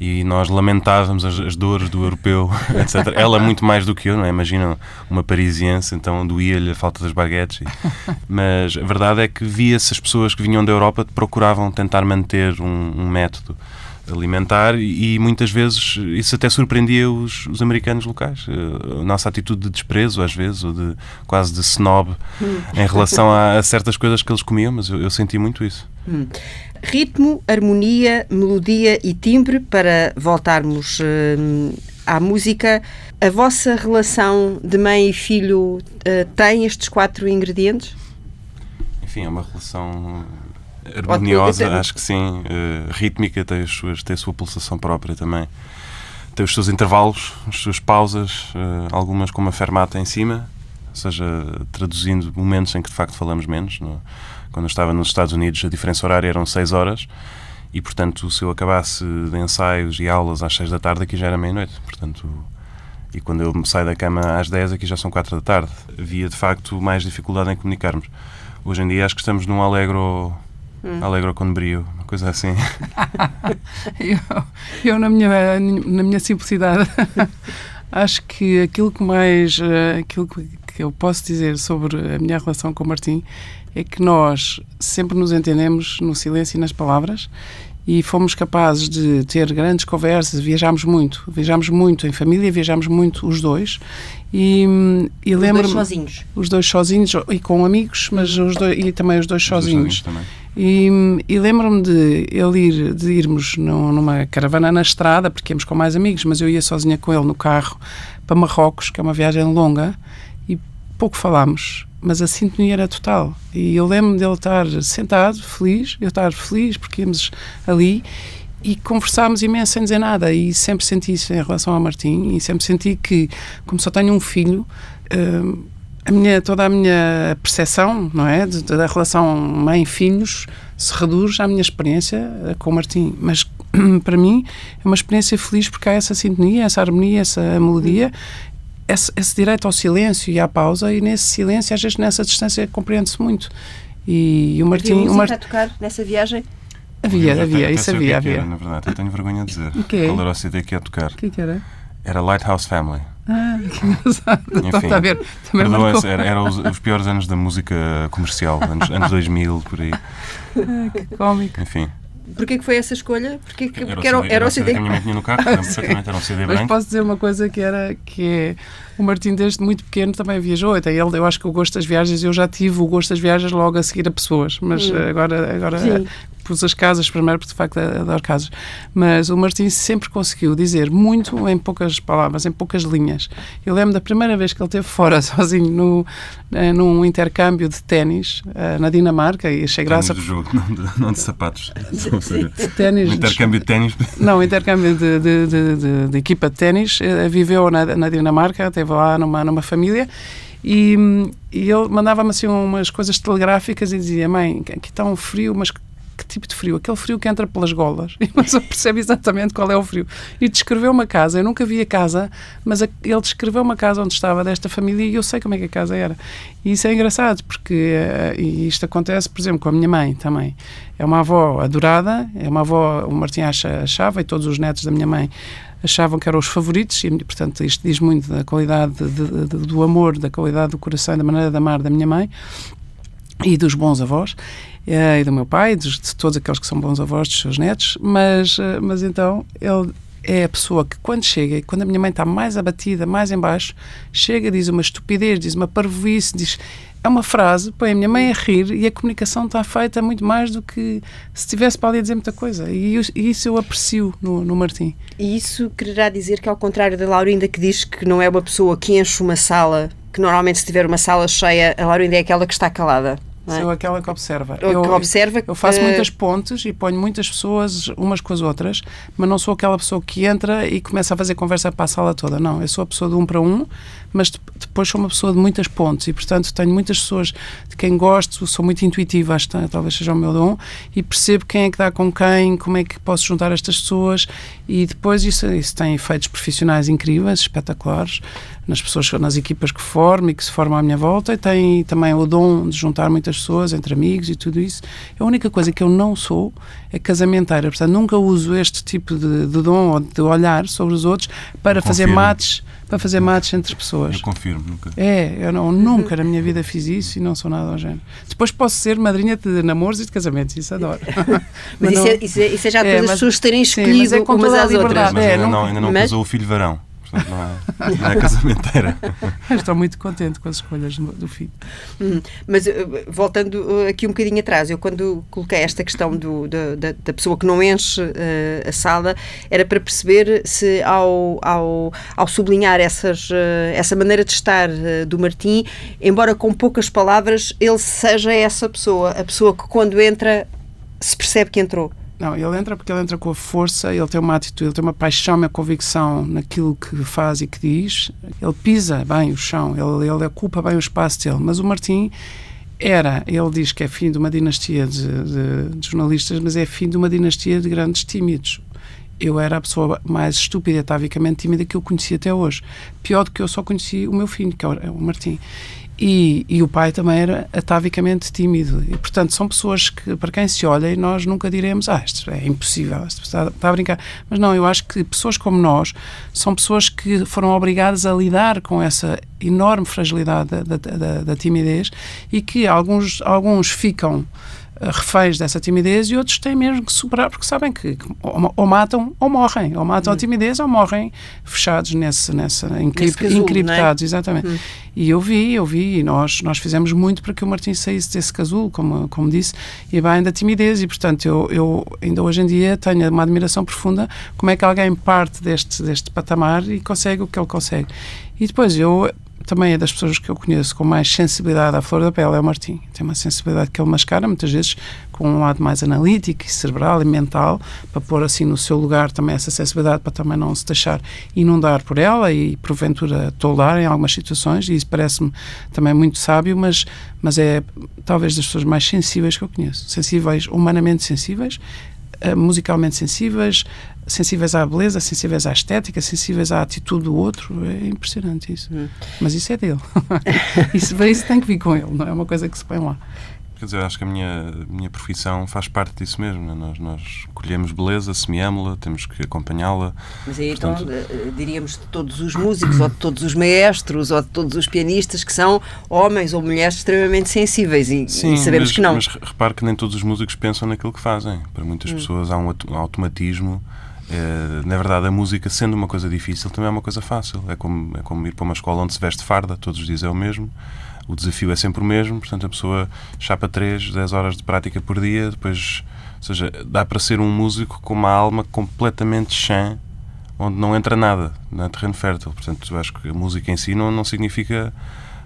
e nós lamentávamos as, as dores do europeu, etc. Ela muito mais do que eu, não é? Imagina uma parisiense, então doía-lhe a falta das baguetes. e- Mas a verdade é que via-se as pessoas que vinham da Europa procuravam tentar manter um, um método alimentar e, e muitas vezes isso até surpreendia os, os americanos locais. Eh, A nossa atitude de desprezo, às vezes, ou de quase de snob em relação a, a certas coisas que eles comiam, mas eu, eu senti muito isso. Ritmo, harmonia, melodia e timbre, para voltarmos hum, à música. A vossa relação de mãe e filho eh, tem estes quatro ingredientes? Enfim, é uma relação harmoniosa, acho que sim. eh, rítmica, tem, as suas, tem a sua pulsação própria também. Tem os seus intervalos, as suas pausas, eh, algumas com uma fermata em cima, ou seja, traduzindo momentos em que de facto falamos menos. No- quando eu estava nos Estados Unidos, a diferença horária eram 6 horas e, portanto, se eu acabasse de ensaios e aulas às 6 da tarde, aqui já era meia-noite. Portanto, e quando eu saio da cama às 10, aqui já são 4 da tarde. Havia, de facto, mais dificuldade em comunicarmos. Hoje em dia acho que estamos num alegro, alegro com brio, uma coisa assim. Eu, eu na, minha, na minha simplicidade, acho que aquilo que mais eh, aquilo que que eu posso dizer sobre a minha relação com o Martim é que nós sempre nos entendemos no silêncio e nas palavras e fomos capazes de ter grandes conversas, viajámos muito, viajámos muito em família, viajámos muito os dois e, e Os dois lembro-me sozinhos. os dois sozinhos e com amigos, mas os dois, e também os dois Os dois sozinhos. também. E, e lembro-me de ele ir, de irmos num- numa caravana na estrada, porque íamos com mais amigos, mas eu ia sozinha com ele no carro para Marrocos, que é uma viagem longa, e pouco falámos, mas a sintonia era total. E eu lembro-me dele estar sentado, feliz, eu estar feliz porque íamos ali e conversámos imenso sem dizer nada. E sempre senti isso em relação ao Martim, e sempre senti que, como só tenho um filho, hum, a minha, toda a minha percepção não é, da relação mãe-filhos se reduz à minha experiência eh, com o Martim. Mas para mim é uma experiência feliz porque há essa sintonia, essa harmonia, essa melodia, esse, esse direito ao silêncio e à pausa, e nesse silêncio, às vezes nessa distância, compreende-se muito. E o Havia Martim. O música Mar... a tocar nessa viagem? Havia, havia, isso o havia, é havia. Era, na verdade, eu tenho vergonha de dizer. O quê? Qual era o CD que ia tocar? O que é que era? Era Lighthouse Family. Ah, que engraçado. Enfim, Está a ver? Também era, era os, os, piores anos da música comercial, anos, anos 2000, por aí. Ah, que cómico. Enfim. Porquê que foi essa escolha? Porque, era, porque era, era, o CD, que a minha mãe tinha no carro, perfeitamente, era um CD branco. Mas posso dizer uma coisa que era que é, o Martim desde muito pequeno também viajou, até ele, eu acho que o gosto das viagens, eu já tive o gosto das viagens logo a seguir a pessoas, mas hum. agora, agora pus as casas primeiro, porque de facto adoro casas. Mas o Martim sempre conseguiu dizer muito em poucas palavras, em poucas linhas. Eu lembro da primeira vez que ele esteve fora, sozinho, no, eh, num intercâmbio de ténis na Dinamarca, e achei graça. de jogo, não de, não de sapatos. De, ténis. intercâmbio de ténis. Não, intercâmbio de, de, de, de equipa de ténis. Viveu na, na Dinamarca, lá numa, numa família. E, e, ele mandava-me assim umas coisas telegráficas e dizia: Mãe, aqui está um frio, mas que tipo de frio? Aquele frio que entra pelas golas. E uma pessoa percebe exatamente qual é o frio. E descreveu uma casa, eu nunca vi a casa, mas a, ele descreveu uma casa onde estava desta família e eu sei como é que a casa era. E isso é engraçado, porque uh, isto acontece, por exemplo, com a minha mãe também. É uma avó adorada, é uma avó, o Martim acha, achava, e todos os netos da minha mãe achavam que eram os favoritos, e portanto isto diz muito da qualidade de, de, do amor, da qualidade do coração da maneira de amar da minha mãe e dos bons avós e do meu pai, de, de todos aqueles que são bons avós dos seus netos, mas, eh, mas então ele é a pessoa que quando chega, quando a minha mãe está mais abatida, mais embaixo, chega, diz uma estupidez, diz uma parvoíce, diz é uma frase, põe a minha mãe a rir e a comunicação está feita muito mais do que se estivesse para ali a dizer muita coisa. E, e isso eu aprecio no, no Martim. E isso quererá dizer que, ao contrário da Laurinda, que diz que não é uma pessoa que enche uma sala, que normalmente se tiver uma sala cheia, a Laurinda é aquela que está calada. É? Sou aquela que observa. Eu, que observa eu faço muitas pontes e ponho muitas pessoas umas com as outras, mas não sou aquela pessoa que entra e começa a fazer conversa para a sala toda. Não, eu sou a pessoa de um para um, mas depois sou uma pessoa de muitas pontes e, portanto, tenho muitas pessoas de quem gosto, sou muito intuitiva, acho que talvez seja o meu dom, e percebo quem é que dá com quem, como é que posso juntar estas pessoas e depois isso, isso tem efeitos profissionais incríveis, espetaculares nas pessoas, nas equipas que formo e que se formam à minha volta, e tem também o dom de juntar muitas pessoas entre amigos e tudo isso. A única coisa que eu não sou é casamenteira, portanto, nunca uso este tipo de, de dom ou de olhar sobre os outros para fazer mates para fazer mates entre pessoas. Eu confirmo, nunca. É, eu não, nunca na minha vida fiz isso e não sou nada ao género. Depois posso ser madrinha de namoros e de casamentos, isso adoro. mas, mas isso, não, é, isso, é, isso é já depois é, as pessoas terem escolhido sim, é umas às outras. Mas ainda não, ainda não mas... casou o filho varão. Portanto, não é, não é casamenteira. Estou muito contente com as escolhas do filho. Hum, mas eh, voltando eh, aqui um bocadinho atrás, eu quando coloquei esta questão do, da, da, pessoa que não enche uh, a sala, era para perceber se ao, ao, ao sublinhar essas, uh, essa maneira de estar uh, do Martim, embora com poucas palavras, ele seja essa pessoa, a pessoa que quando entra se percebe que entrou. Não, ele entra porque ele entra com a força, ele tem uma atitude, ele tem uma paixão, uma convicção naquilo que faz e que diz. Ele pisa bem o chão, ele, ele ocupa bem o espaço dele. Mas o Martim era, ele diz que é fim de uma dinastia de, de, de jornalistas, mas é fim de uma dinastia de grandes tímidos. Eu era a pessoa mais estúpida, atavicamente tímida que eu conheci até hoje. Pior do que eu só conheci o meu filho, que é o é Martim. E, e, o pai também era atavicamente tímido. E, portanto, são pessoas que, para quem se olha, nós nunca diremos, ah, isto é impossível, isto está, está, a brincar. Mas não, eu acho que pessoas como nós são pessoas que foram obrigadas a lidar com essa enorme fragilidade da, da, da, da timidez e que alguns, alguns ficam reféns dessa timidez e outros têm mesmo que superar porque sabem que, que ou, ou, matam ou morrem, ou matam hum. a timidez ou morrem fechados nesse, nessa encript, casulo, encriptados, é? exatamente. Hum. E eu vi, eu vi, e nós, nós fizemos muito para que o Martim saísse desse casulo, como, como disse, e bem da timidez, e portanto eu, eu ainda hoje em dia tenho uma admiração profunda como é que alguém parte deste, deste patamar e consegue o que ele consegue. E depois eu também é das pessoas que eu conheço com mais sensibilidade à flor da pele, é o Martim. Tem uma sensibilidade que ele mascara, muitas vezes com um lado mais analítico e cerebral e mental, para pôr assim no seu lugar também essa sensibilidade, para também não se deixar inundar por ela e porventura toldar em algumas situações, e isso parece-me também muito sábio, mas, mas é talvez das pessoas mais sensíveis que eu conheço. Sensíveis, humanamente sensíveis, uh, musicalmente sensíveis, sensíveis à beleza, sensíveis à estética, sensíveis à atitude do outro. É impressionante isso. Hum. Mas isso é dele. isso, isso tem que vir com ele, não é uma coisa que se põe lá. Quer dizer, acho que a minha, minha profissão faz parte disso mesmo. Né? Nós, nós colhemos beleza, semeámos-la, temos que acompanhá-la. Mas aí Portanto... então diríamos de todos os músicos, ou de todos os maestros, ou de todos os pianistas que são homens ou mulheres extremamente sensíveis e, Sim, e sabemos mas, que não. Mas repare que nem todos os músicos pensam naquilo que fazem. Para muitas hum. pessoas há um automatismo. É, na verdade, a música, sendo uma coisa difícil, também é uma coisa fácil. É como, é como ir para uma escola onde se veste farda, todos os dias é o mesmo o desafio é sempre o mesmo, portanto a pessoa chapa 3, 10 horas de prática por dia, depois, ou seja, dá para ser um músico com uma alma completamente chã, onde não entra nada na terreno fértil. Portanto, eu acho que a música em si não, não significa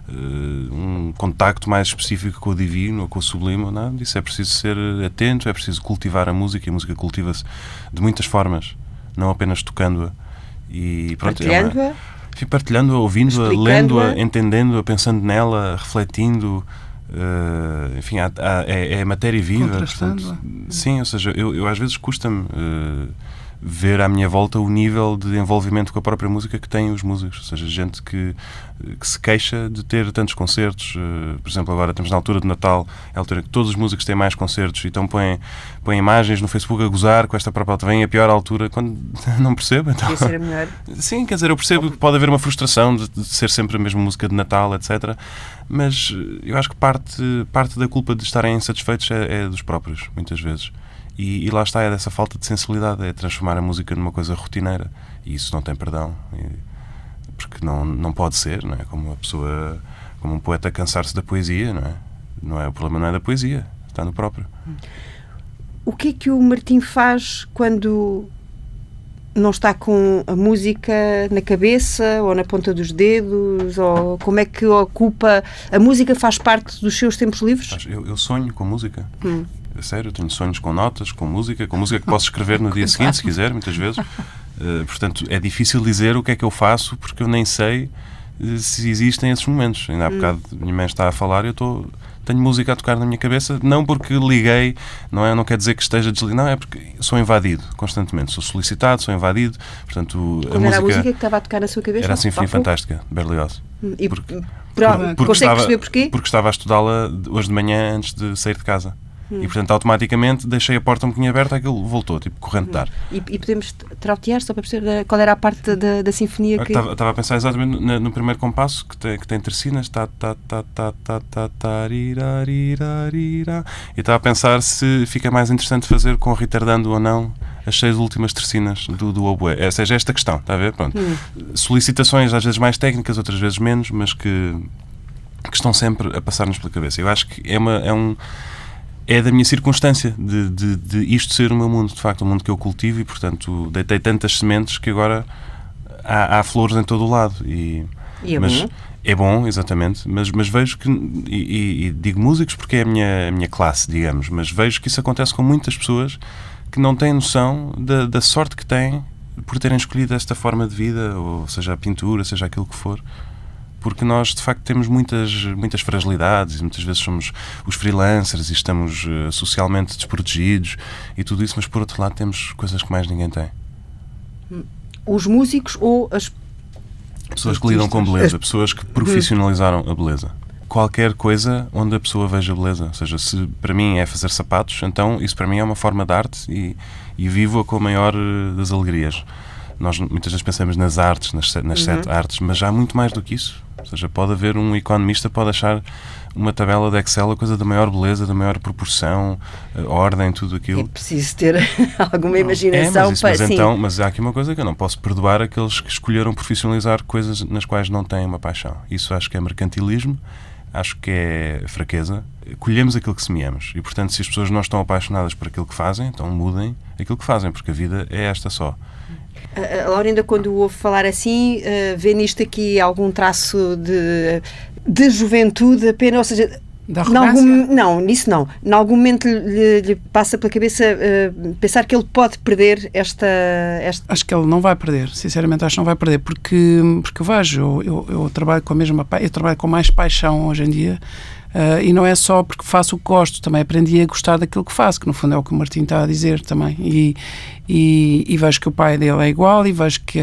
um contacto mais específico com o divino ou com o sublime, ou nada disso. É preciso ser atento, é preciso cultivar a música, e a música cultiva-se de muitas formas, não apenas tocando-a. E pronto, é uma, fui partilhando-a, ouvindo-a, lendo-a, entendendo-a, pensando nela, refletindo. Uh, enfim, há, há, é, é, matéria viva. Portanto, sim, ou seja, eu, eu às vezes custa-me. Uh, ver à minha volta o nível de envolvimento com a própria música que têm os músicos. Ou seja, gente que, que se queixa de ter tantos concertos. Uh, por exemplo, agora estamos na altura de Natal, é a altura que todos os músicos têm mais concertos, então põem, põem imagens no Facebook a gozar com esta própria altura. Vem a pior altura, quando não percebo. Então... Podia ser a melhor. Sim, quer dizer, eu percebo que pode haver uma frustração de, de ser sempre a mesma música de Natal, etc. Mas eu acho que parte, parte da culpa de estarem insatisfeitos é, é dos próprios, muitas vezes. E, e, lá está, é dessa falta de sensibilidade, é transformar a música numa coisa rotineira. E isso não tem perdão. E, porque não, não pode ser, não é? Como a pessoa, como um poeta cansar-se da poesia, não é? Não é? O problema não é da poesia, está no próprio. O que é que o Martim faz quando não está com a música na cabeça ou na ponta dos dedos? Ou como é que ocupa? A música faz parte dos seus tempos livres? Eu, eu sonho com música. Hum. É sério, eu tenho sonhos com notas, com música, com música que posso escrever no dia seguinte, se quiser, muitas vezes. Uh, portanto, é difícil dizer o que é que eu faço porque eu nem sei uh, se existem esses momentos. Ainda há hum. bocado a minha mãe está a falar e eu estou tenho música a tocar na minha cabeça, não porque liguei, não é? Não quer dizer que esteja desligado, não, é porque sou invadido constantemente, sou solicitado, sou invadido, portanto a música, era a música que estava a tocar na sua cabeça? Era a Sinfonia Fantástica, de Berlioz. Hum, e porque, por, porque, consegue estava, perceber porquê? Porque estava a estudá-la hoje de manhã antes de sair de casa. Hum. E, portanto, automaticamente deixei a porta um bocadinho aberta, aquilo voltou, tipo, corrente de ar. E, e, podemos trautear só para perceber qual era a parte da, da sinfonia que... Estava, estava a pensar exatamente no, no, primeiro compasso, que tem, que tem tercinas, tá, tá, tá, tá, tá, tá, tá, e estava a pensar se fica mais interessante fazer com retardando ou não as seis últimas tercinas do, do oboé. Ou seja, esta questão, está a ver? Pronto. Hum. Solicitações às vezes mais técnicas, outras vezes menos, mas que, que estão sempre a passar-nos pela cabeça. Eu acho que é, uma, é um é da minha circunstância de, de, de, isto ser o meu mundo, de facto, o mundo que eu cultivo e, portanto, deitei tantas sementes que agora há, há flores em todo o lado. E, e é mas, bom? É bom, exatamente, mas, mas vejo que, e, e, digo músicos porque é a minha, a minha classe, digamos, mas vejo que isso acontece com muitas pessoas que não têm noção da, da sorte que têm por terem escolhido esta forma de vida, ou seja a pintura, seja aquilo que for porque nós de facto temos muitas, muitas fragilidades e muitas vezes somos os freelancers e estamos uh, socialmente desprotegidos e tudo isso, mas por outro lado temos coisas que mais ninguém tem. Os músicos ou as pessoas que lidam com beleza, pessoas que profissionalizaram a beleza. Qualquer coisa onde a pessoa veja beleza. Ou seja, se para mim é fazer sapatos, então isso para mim é uma forma de arte e, e vivo-a com a maior eh, das alegrias. Nós muitas vezes pensamos nas artes, nas, nas uhum. sete artes, mas há muito mais do que isso. Ou seja, pode haver um economista pode achar uma tabela de Excel a coisa da maior beleza, da maior proporção, ordem, tudo aquilo. É preciso ter alguma imaginação é, mas isso, para. Mas, então, mas há aqui uma coisa que eu não posso perdoar aqueles que escolheram profissionalizar coisas nas quais não têm uma paixão. Isso acho que é mercantilismo, acho que é fraqueza. Colhemos aquilo que semeamos. E, portanto, se as pessoas não estão apaixonadas por aquilo que fazem, então mudem aquilo que fazem, porque a vida é esta só. A Laurinda, quando o ouve falar assim, uh, vê nisto aqui algum traço de, de juventude apenas, ou seja, algum, não, nisso não. Em algum momento lhe, lhe passa pela cabeça uh, pensar que ele pode perder esta, esta, Acho que ele não vai perder, sinceramente acho que não vai perder, porque, porque eu vejo, eu, eu, eu trabalho com a mesma eu trabalho com mais paixão hoje em dia Uh, e não é só porque faço o que gosto, também aprendi a gostar daquilo que faço, que no fundo é o que o Martim está a dizer também. E, e, e vejo que o pai dele é igual e vejo que,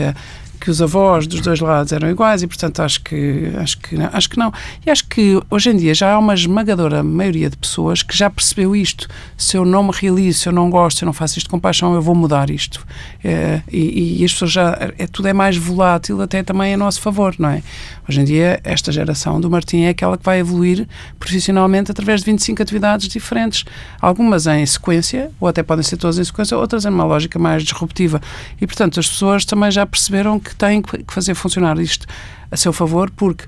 que os avós dos dois lados eram iguais e, portanto, acho que, acho que, acho que não. E acho que hoje em dia já há uma esmagadora maioria de pessoas que já percebeu isto. Se eu não me realizo, se eu não gosto, se eu não faço isto com paixão, eu vou mudar isto. É, e, e, as pessoas já. É, tudo é mais volátil, até também a nosso favor, não é? Hoje em dia, esta geração do Martim é aquela que vai evoluir profissionalmente através de 25 atividades diferentes. Algumas em sequência, ou até podem ser todas em sequência, outras em uma lógica mais disruptiva. E, portanto, as pessoas também já perceberam que têm que fazer funcionar isto a seu favor, porque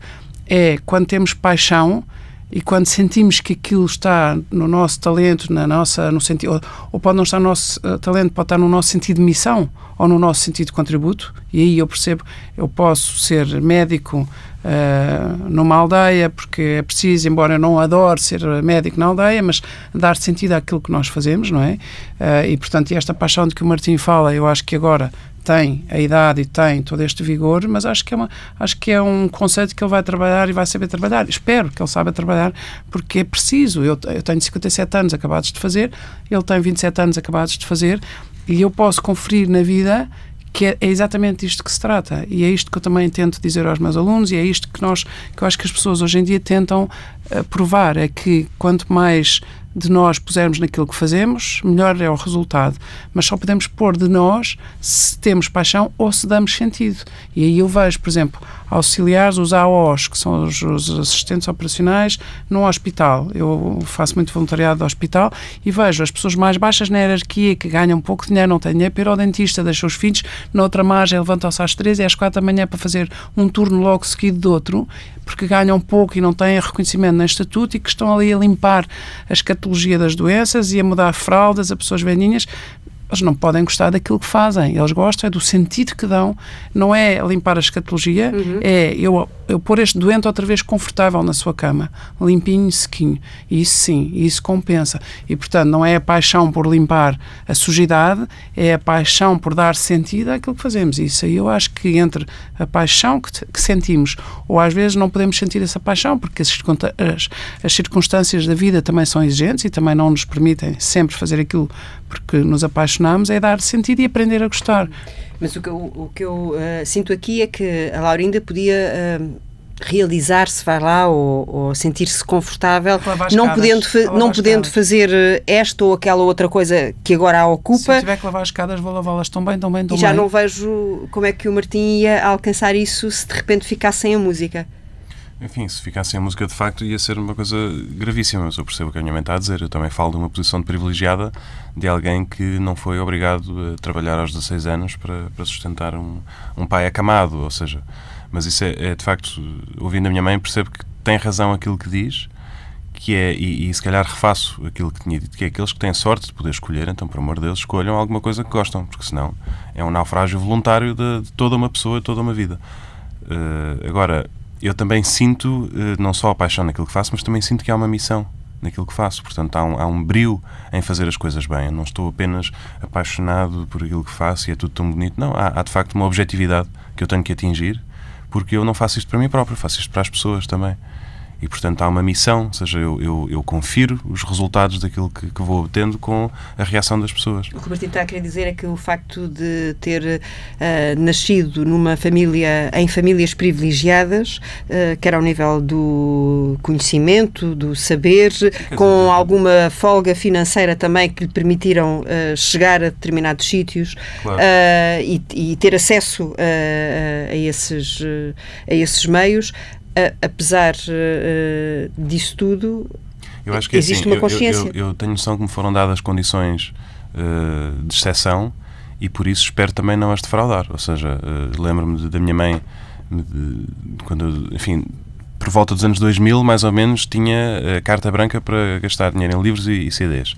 é quando temos paixão e quando sentimos que aquilo está no nosso talento, na nossa, no sentido, ou pode não estar no nosso uh, talento, pode estar no nosso sentido de missão ou no nosso sentido de contributo, e aí eu percebo, eu posso ser médico uh, numa aldeia, porque é preciso, embora eu não adore ser médico na aldeia, mas dar sentido àquilo que nós fazemos, não é? Uh, e, portanto, esta paixão de que o Martim fala, eu acho que agora tem a idade e tem todo este vigor, mas acho que é, uma, acho que é um conceito que ele vai trabalhar e vai saber trabalhar. Espero que ele saiba trabalhar, porque é preciso. Eu, eu tenho 57 anos acabados de fazer, ele tem 27 anos acabados de fazer, e eu posso conferir na vida que é, é, exatamente isto que se trata e é isto que eu também tento dizer aos meus alunos e é isto que nós que eu acho que as pessoas hoje em dia tentam provar é que quanto mais de nós pusermos naquilo que fazemos, melhor é o resultado. Mas só podemos pôr de nós se temos paixão ou se damos sentido. E aí eu vejo, por exemplo, auxiliares, os AOs, que são os, os assistentes operacionais, no hospital. Eu faço muito voluntariado no hospital e vejo as pessoas mais baixas na hierarquia, que ganham pouco dinheiro, não têm dinheiro para ir ao dentista, deixam os filhos na outra margem, levantam-se às três e às quatro da manhã para fazer um turno logo seguido de outro, porque ganham pouco e não têm reconhecimento nem estatuto e que estão ali a limpar a escatologia das doenças e a mudar fraldas a pessoas velhinhas eles não podem gostar daquilo que fazem. Eles gostam é do sentido que dão. Não é limpar a escatologia, uhum. é eu, eu pôr este doente outra vez confortável na sua cama, limpinho, sequinho. E isso sim, isso compensa. E, portanto, não é a paixão por limpar a sujidade, é a paixão por dar sentido àquilo que fazemos. Isso aí eu acho que entre a paixão que, que sentimos, ou às vezes não podemos sentir essa paixão, porque as, as, as circunstâncias da vida também são exigentes e também não nos permitem sempre fazer aquilo porque nos apaixonamos, é dar sentido e aprender a gostar. Mas o que eu, o que eu uh, sinto aqui é que a Laurinda podia. Uh, realizar-se, vai lá, ou, ou sentir-se confortável, não podendo, não podendo fazer eh, esta ou aquela outra coisa que agora a ocupa. Se tiver que lavar as escadas, vou lavá-las tão bem, tão bem, tão e bem. já não vejo como é que o Martim ia alcançar isso se de repente ficasse sem a música enfim, se ficasse a música de facto ia ser uma coisa gravíssima, mas eu percebo o que a minha mãe está a dizer. Eu também falo de uma posição de privilegiada de alguém que não foi obrigado a trabalhar aos 16 anos para, para sustentar um, um pai acamado, ou seja, mas isso é, é, de facto, ouvindo a minha mãe, percebo que tem razão aquilo que diz, que é, e, e se calhar refaço aquilo que tinha dito, que é aqueles que têm sorte de poder escolher, então, por amor de Deus, escolham alguma coisa que gostam, porque senão é um naufrágio voluntário de, de toda uma pessoa, toda uma vida. Uh, agora, eu também sinto eh, não só a paixão naquilo que faço, mas também sinto que há uma missão naquilo que faço. Portanto, há um, há um brilho em fazer as coisas bem. Eu não estou apenas apaixonado por aquilo que faço e é tudo tão bonito. Não, há, há de facto uma objetividade que eu tenho que atingir, porque eu não faço isto para mim próprio, faço isto para as pessoas também e, portanto, há uma missão, ou seja, eu, eu, eu confiro os resultados daquilo que, que, vou obtendo com a reação das pessoas. O que o Martim está a querer dizer é que o facto de ter uh, nascido numa família, em famílias privilegiadas, uh, quer ao nível do conhecimento, do saber, com alguma folga financeira também que lhe permitiram uh, chegar a determinados sítios claro. e, e, ter acesso a, esses, a esses meios, a, apesar uh, disso tudo, eu acho que é existe assim, uma consciência. Eu, eu, eu, tenho noção que me foram dadas condições uh, de exceção e por isso espero também não as defraudar. Ou seja, uh, lembro-me da minha mãe, de, quando, enfim, por volta dos anos 2000, mais ou menos, tinha a carta branca para gastar dinheiro em livros e, e CDs.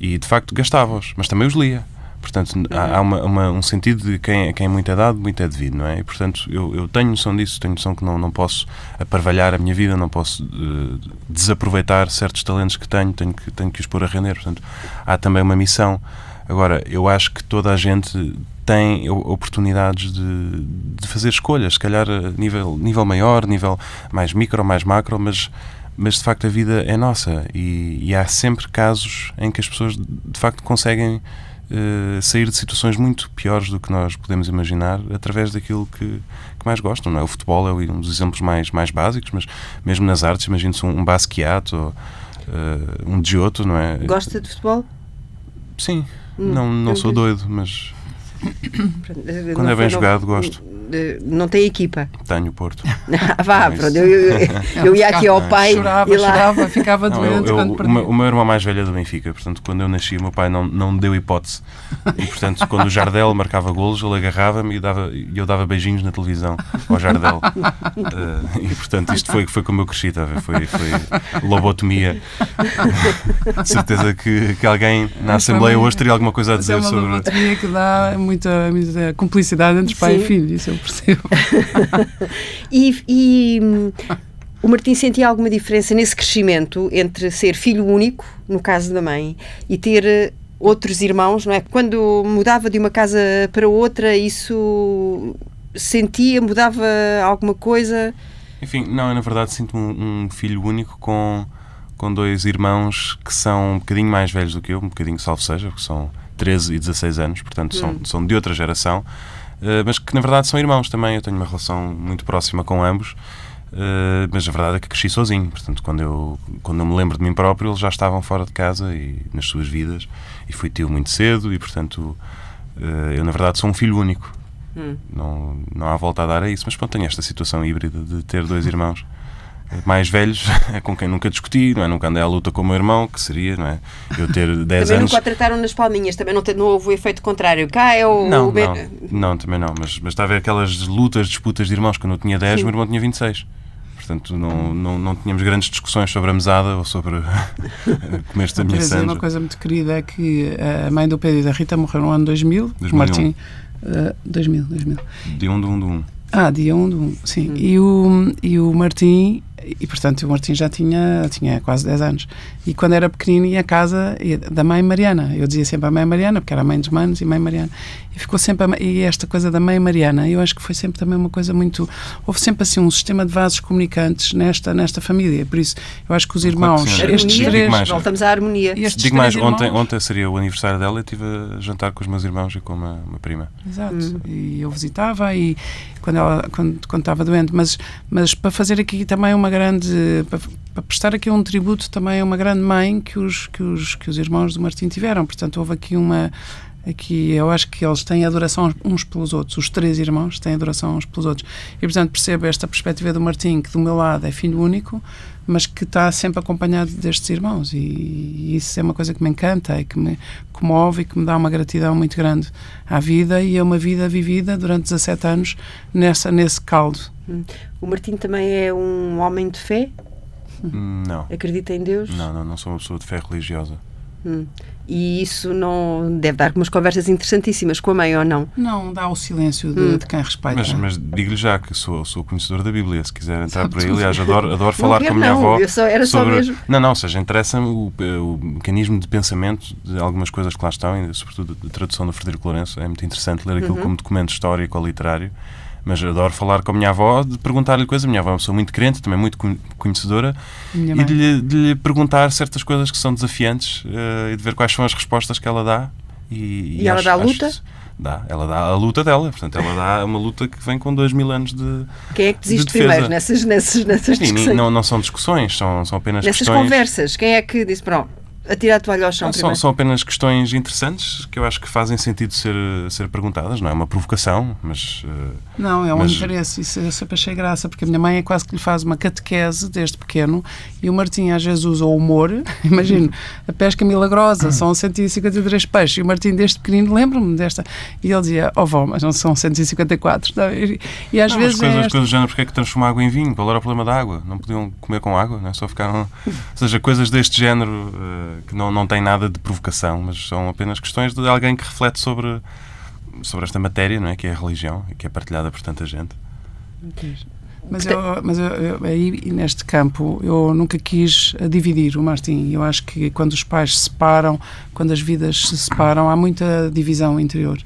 E de facto gastava-os, mas também os lia. Portanto, uhum. há, há uma, uma, um sentido de quem, quem é muito é dado, muito é devido, não é? E, portanto, eu, eu tenho noção disso, tenho noção que não, não posso aparvalhar a minha vida, não posso uh, desaproveitar certos talentos que tenho, tenho que, tenho que os pôr a render. Portanto, há também uma missão. Agora, eu acho que toda a gente tem oportunidades de, de fazer escolhas, se calhar a nível, nível maior, nível mais micro, mais macro, mas mas de facto a vida é nossa e, e, há sempre casos em que as pessoas de facto conseguem uh, sair de situações muito piores do que nós podemos imaginar através daquilo que, que mais gostam. Não é? O futebol é um dos exemplos mais, mais básicos, mas mesmo nas artes, imagine-se um, um Basquiat ou uh, um Giotto, não é? Gosta de futebol? Sim, hum, não, não sou doido, mas quando é bem jogado, gosto não tem equipa? Tenho Porto. ah, vá, pronto. Eu, eu, eu ia aqui ao pai. Chorava, e lá... chorava, ficava não, doente eu, quando perdia. O meu, o meu irmão mais velho é do Benfica, portanto, quando eu nasci, o meu pai não, não deu hipótese. E, portanto, quando o Jardel marcava golos, ele agarrava-me e dava, eu dava beijinhos na televisão ao Jardel. Uh, e, portanto, isto foi, foi como eu cresci, tá foi, foi lobotomia. De certeza que, que alguém na Assembleia hoje teria alguma coisa a dizer é uma sobre. lobotomia que dá muita, muita cumplicidade entre pai Sim. e filho, isso eu percebo. e, e o Martim sentia alguma diferença nesse crescimento entre ser filho único, no caso da mãe, e ter eh, outros irmãos, não é? Quando mudava de uma casa para outra, isso sentia, mudava alguma coisa? Enfim, não, eu na verdade sinto um, um, filho único com, com dois irmãos que são um bocadinho mais velhos do que eu, um bocadinho salvo seja, porque são 13 e 16 anos, portanto são, hum. são de outra geração. Eh, mas que na verdade são irmãos também. Eu tenho uma relação muito próxima com ambos. Uh, mas a verdade é que cresci sozinho. Portanto, quando eu, quando eu me lembro de mim próprio, eles já estavam fora de casa e nas suas vidas. E fui tio muito cedo, e portanto, uh, eu na verdade sou um filho único. Hum. Não, não há volta a dar a isso. Mas pronto, tenho esta situação híbrida de ter dois irmãos mais velhos, é com quem nunca discuti, não é? Nunca andei à luta com o meu irmão, que seria, não é? Eu ter 10 também anos. Também nunca trataram nas palminhas, também não, te, não houve o efeito contrário. Cá é o. Não, o... não, não, também não. Mas, mas está a ver aquelas lutas, disputas de irmãos, quando eu tinha 10, o meu irmão tinha 26. Portanto, não, não, não tínhamos grandes discussões sobre a mesada ou sobre comer da minha sanja. Uma coisa muito querida é que a mãe do Pedro e da Rita morreu no ano 2000. 2001. O Martim. Uh, 2000, 2000. Dia 1 de 1 de 1. Ah, dia 1 de 1, sim. Hum. E, o, e o Martim e portanto o Martim já tinha, tinha quase 10 anos. E quando era pequenino ia à casa da mãe Mariana. Eu dizia sempre a mãe Mariana, porque era a mãe dos manos e mãe Mariana. E ficou sempre a, e esta coisa da mãe Mariana, eu acho que foi sempre também uma coisa muito houve sempre assim um sistema de vasos comunicantes nesta nesta família. Por isso, eu acho que os irmãos, claro que estes três, mais, voltamos à harmonia. Digo mais, irmãos, ontem, ontem seria o aniversário dela, e estive a jantar com os meus irmãos e com uma, uma prima. Exato. Hum. E eu visitava e quando ela quando, quando estava doente, mas mas para fazer aqui também uma grande para, para, prestar aqui um tributo também a uma grande mãe que os que os que os irmãos do Martim tiveram. Portanto, houve aqui uma aqui eu acho que eles têm adoração uns pelos outros, os três irmãos têm adoração uns pelos outros. E portanto percebo esta perspectiva do Martim, que do meu lado é filho único, mas que está sempre acompanhado destes irmãos. E, e isso é uma coisa que me encanta e que me comove e que me dá uma gratidão muito grande à vida e é uma vida vivida durante 17 anos nessa, nesse caldo. Hum. O Martim também é um homem de fé? Não. Acredita em Deus? Não, não, não sou uma pessoa de fé religiosa. Hum. E isso não deve dar umas conversas interessantíssimas com a mãe ou não? Não, dá o silêncio de, hum. de quem respeita. Mas, mas digo-lhe já que sou, sou conhecedor da Bíblia, se quiser entrar por aí. Aliás, adoro, adoro falar com a minha não, avó. Eu só, era sobre... só mesmo. Não, não, ou seja, interessa-me o, o, mecanismo de pensamento de algumas coisas que lá estão, e sobretudo a tradução do Frederico Lourenço. É muito interessante ler aquilo uhum. como documento histórico ou literário mas adoro falar com a minha avó, de perguntar-lhe coisas. A minha avó é uma pessoa muito crente, também muito conhecedora, e de lhe, de lhe, perguntar certas coisas que são desafiantes uh, e de ver quais são as respostas que ela dá. E, e, e ela acho, dá a luta? dá, ela dá a luta dela, portanto, ela dá uma luta que vem com dois mil anos de. Quem é que desiste de primeiro nessas, nessas, nessas discussões? Não, não são discussões, são, são apenas nessas questões. conversas, quem é que disse, pronto, tirar a toalha ao chão. Não, são, são, apenas questões interessantes que eu acho que fazem sentido ser, ser perguntadas. Não é uma provocação, mas. Uh, não, é um mas... interesse. Isso eu sempre achei graça, porque a minha mãe é quase que lhe faz uma catequese desde pequeno e o Martim às vezes usa o humor. Imagino, a pesca milagrosa, são 153 peixes. E o Martim, desde pequenino, lembro-me desta. E ele dizia: Oh, vó, mas não são 154. E, e às não, vezes. Coisas, é esta... coisas do género, porque é que transformar água em vinho? Qual era o problema da água? Não podiam comer com água, não é? Só ficaram. Ou seja, coisas deste género. Que não, não tem nada de provocação, mas são apenas questões de alguém que reflete sobre, sobre esta matéria, não é? que é a religião e que é partilhada por tanta gente. Mas, eu, mas eu, eu, aí neste campo eu nunca quis dividir o Martim. Eu acho que quando os pais se separam, quando as vidas se separam, há muita divisão interior.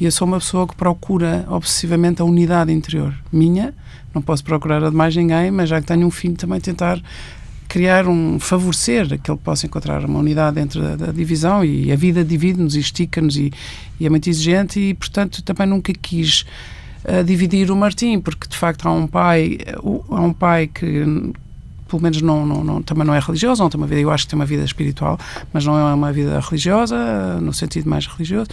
E eu sou uma pessoa que procura obsessivamente a unidade interior minha. Não posso procurar a de mais ninguém, mas já que tenho um filho, também tentar criar um favorecer que ele possa encontrar uma unidade dentro da, da divisão e a vida divide-nos e estica-nos e, e, é muito exigente e portanto também nunca quis uh, dividir o Martim porque de facto há um pai há um pai que pelo menos não, não, não, também não é religioso, não tem uma vida, eu acho que tem uma vida espiritual, mas não é uma vida religiosa, no sentido mais religioso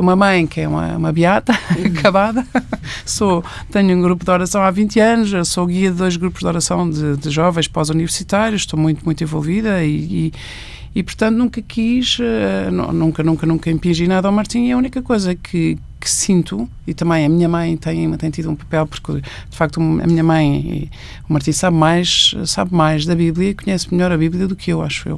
uma mãe que é uma, uma beata, acabada. sou, tenho um grupo de oração há 20 anos, sou guia de dois grupos de oração de, de jovens pós-universitários, estou muito, muito envolvida e, e, e portanto, nunca quis, uh, nunca, nunca, nunca impingi nada ao Martim e a única coisa que, que sinto, e também a minha mãe tem, tem tido um papel, porque de facto a minha mãe, o Martim sabe mais, sabe mais da Bíblia e conhece melhor a Bíblia do que eu, acho eu.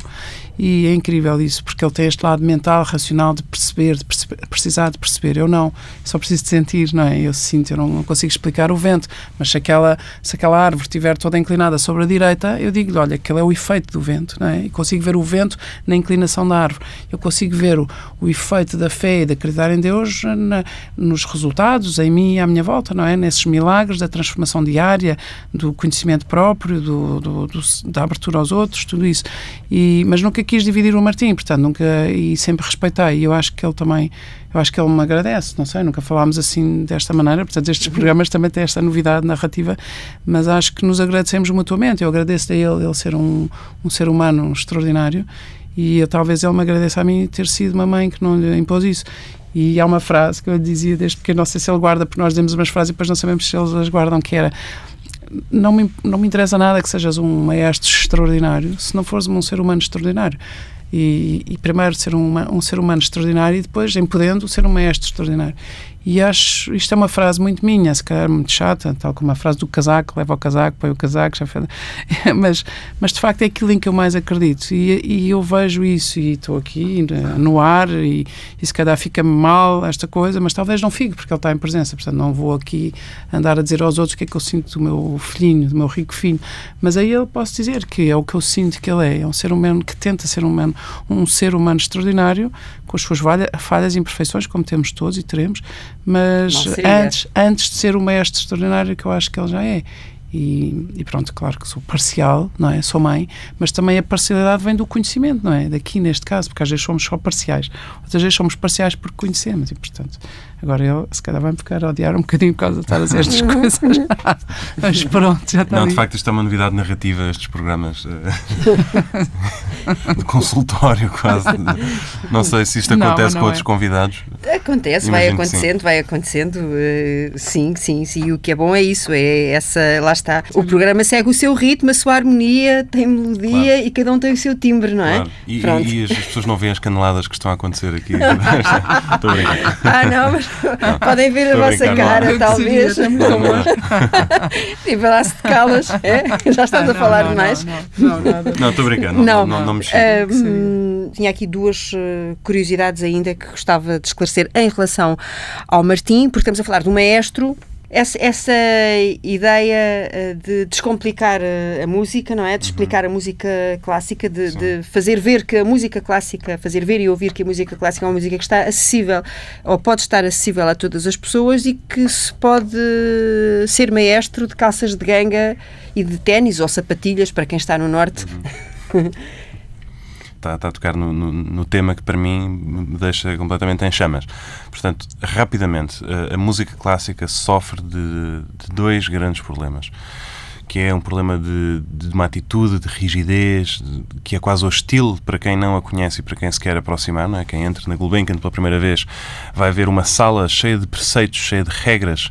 E é incrível isso, porque ele tem este lado mental, racional, de perceber, de perceber, precisar de perceber. Eu não, só preciso de sentir, não é? Eu sinto, eu não, não consigo explicar o vento, mas se aquela, se aquela árvore estiver toda inclinada sobre a direita, eu digo-lhe, olha, aquele é o efeito do vento, não é? E consigo ver o vento na inclinação da árvore. Eu consigo ver o, o efeito da fé e de acreditar em Deus na, nos resultados, em mim e à minha volta, não é? Nesses milagres da transformação diária, do conhecimento próprio, do, do, do da abertura aos outros, tudo isso. E, mas nunca quis dividir o Martim, portanto, nunca, e sempre respeitei. E eu acho que ele também, eu acho que ele me agradece, não sei, nunca falámos assim desta maneira, portanto, estes programas também têm esta novidade narrativa, mas acho que nos agradecemos mutuamente. Eu agradeço a ele, ele ser um, um ser humano extraordinário e eu, talvez ele me agradeça a mim ter sido uma mãe que não lhe impôs isso. E há uma frase que eu dizia desde pequeno, não sei se ele guarda, porque nós demos umas frases e depois não sabemos se eles as guardam, que era não me, não me interessa nada que sejas um maestro extraordinário se não fores um ser humano extraordinário. E, e primeiro ser um, um ser humano extraordinário e depois, em podendo, ser um maestro extraordinário. E acho, isto é uma frase muito minha, se calhar muito chata, tal como a frase do casaco, leva o casaco, põe o casaco, já fez. mas, mas de facto é aquilo em que eu mais acredito. E, e eu vejo isso e estou aqui no ar e, e se calhar fica mal esta coisa, mas talvez não fique, porque ele está em presença. Portanto, não vou aqui andar a dizer aos outros o que é que eu sinto do meu filhinho, do meu rico filho. Mas aí eu posso dizer que é o que eu sinto que ele é. É um ser humano que tenta ser um humano, um ser humano extraordinário, com as suas falhas e imperfeições, como temos todos e teremos, mas antes, antes de ser o mestre extraordinário que eu acho que ele já é. E, e, pronto, claro que sou parcial, não é? Sou mãe, mas também a parcialidade vem do conhecimento, não é? Daqui neste caso, porque às vezes somos só parciais, outras vezes somos parciais porque conhecemos e, portanto, Agora ele, se calhar, vai-me ficar a odiar um bocadinho por causa de estar a dizer estas coisas. Mas pronto, já está. Não, ali. de facto, isto é uma novidade narrativa, estes programas uh, de consultório, quase. Não sei se isto acontece não, não com é. outros convidados. Acontece, Imagino vai acontecendo, vai acontecendo. Uh, sim, sim, sim. E o que é bom é isso, é essa, lá está. O programa segue o seu ritmo, a sua harmonia, tem melodia claro. e cada um tem o seu timbre, não é? Claro. E, e, e, as pessoas não veem as caneladas que estão a acontecer aqui. Estou a brincar. Ah, não, mas Podem ver a vossa cara, talvez. e para lá se calas. É? Já estás ah, a falar não, demais. Não, não, estou brincando. Não, não, não, me uh, Tinha aqui duas uh, curiosidades ainda que gostava de esclarecer em relação ao Martim, porque estamos a falar de um maestro essa, essa ideia eh, de descomplicar eh, a música, não é? De explicar uhum. a música clássica, de, de, fazer ver que a música clássica, fazer ver e ouvir que a música clássica é uma música que está acessível, ou pode estar acessível a todas as pessoas e que se pode ser maestro de calças de ganga e de ténis ou sapatilhas para quem está no norte. Uhum. está, está a tocar no, no, no, tema que para mim me deixa completamente em chamas. Portanto, rapidamente, a, a música clássica sofre de, de, dois grandes problemas. Que é um problema de, de uma atitude, de rigidez, de, que é quase hostil para quem não a conhece e para quem se quer aproximar. Não é? Quem entra na Gulbenkian pela primeira vez vai ver uma sala cheia de preceitos, cheia de regras,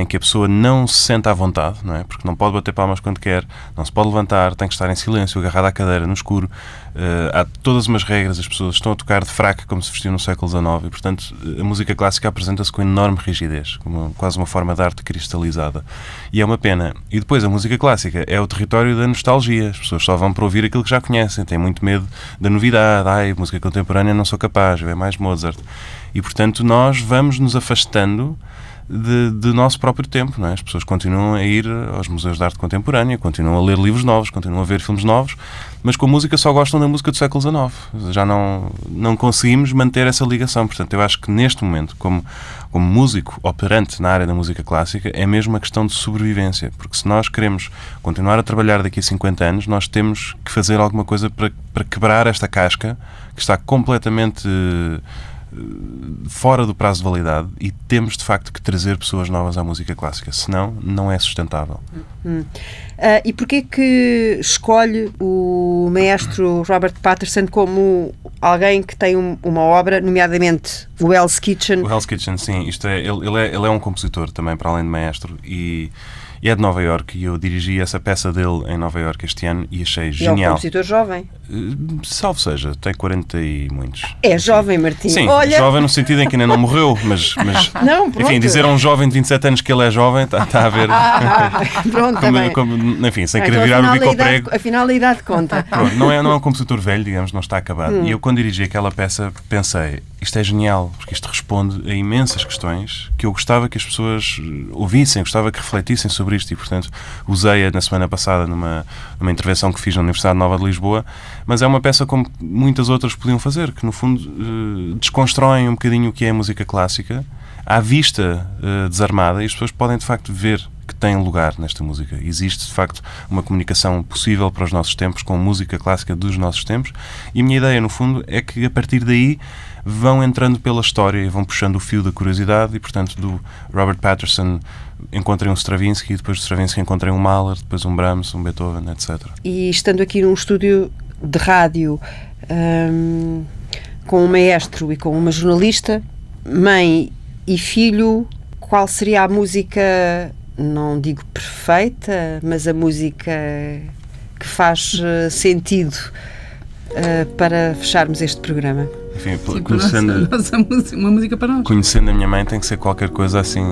em que a pessoa não se sente à vontade, não é? Porque não pode bater palmas quando quer, não se pode levantar, tem que estar em silêncio, agarrado à cadeira, no escuro. Uh, há todas umas regras, as pessoas estão a tocar de fraca como se vestiam no século XIX e, portanto, a música clássica apresenta-se com enorme rigidez, como quase uma forma de arte cristalizada. E é uma pena. E depois, a música clássica é o território da nostalgia. As pessoas só vão para ouvir aquilo que já conhecem, têm muito medo da novidade. Ai, música contemporânea não sou capaz, é mais Mozart. E, portanto, nós vamos nos afastando de, de, nosso próprio tempo. Não é? As pessoas continuam a ir aos museus de arte contemporânea, continuam a ler livros novos, continuam a ver filmes novos, mas com a música só gostam da música do século XIX. Já não, não conseguimos manter essa ligação. Portanto, eu acho que neste momento, como, como músico operante na área da música clássica, é mesmo uma questão de sobrevivência. Porque se nós queremos continuar a trabalhar daqui a 50 anos, nós temos que fazer alguma coisa para, para quebrar esta casca que está completamente fora do prazo de validade e temos de facto que trazer pessoas novas à música clássica, senão não é sustentável. Hum. Uh, e porquê que escolhe o maestro Robert Patterson como alguém que tem um, uma obra, nomeadamente o Hell's Kitchen? O Hell's Kitchen, sim. Isto é, ele, ele, é, ele é um compositor também, para além de maestro, e e é de Nova York e eu dirigi essa peça dele em Nova York este ano e achei e genial. É um compositor jovem. Uh, salvo seja, tem 40 e muitos. É jovem, Martim. Sim, Olha... jovem no sentido em que ainda não morreu, mas, mas não, enfim, dizer a um jovem de 27 anos que ele é jovem está, está a ver. Ah, pronto, como, como, enfim, sem ah, querer então, virar o bico ao prego. Afinal, a idade conta. Pronto, não, é, não é um compositor velho, digamos, não está acabado. Hum. E eu, quando dirigi aquela peça, pensei, isto é genial, porque isto responde a imensas questões que eu gostava que as pessoas ouvissem, gostava que refletissem sobre isto e, portanto, usei-a na semana passada numa, numa intervenção que fiz na Universidade Nova de Lisboa, mas é uma peça como muitas outras podiam fazer, que no fundo uh, desconstroem um bocadinho o que é a música clássica, à vista uh, desarmada, e as pessoas podem de facto ver que tem lugar nesta música. Existe, de facto, uma comunicação possível para os nossos tempos com música clássica dos nossos tempos. E a minha ideia, no fundo, é que a partir daí vão entrando pela história e vão puxando o fio da curiosidade e, portanto, do Robert Patterson encontrem um Stravinsky, depois do Stravinsky encontrem um Mahler, depois um Brahms, um Beethoven, etc. E estando aqui num estúdio de rádio hum, com um maestro e com uma jornalista, mãe e filho, qual seria a música, não digo perfeita, mas a música que faz eh, sentido uh, para fecharmos este programa? Enfim, Sim, conhecendo, nossa, nossa uma música para nós. Conhecendo a minha mãe tem que ser qualquer coisa assim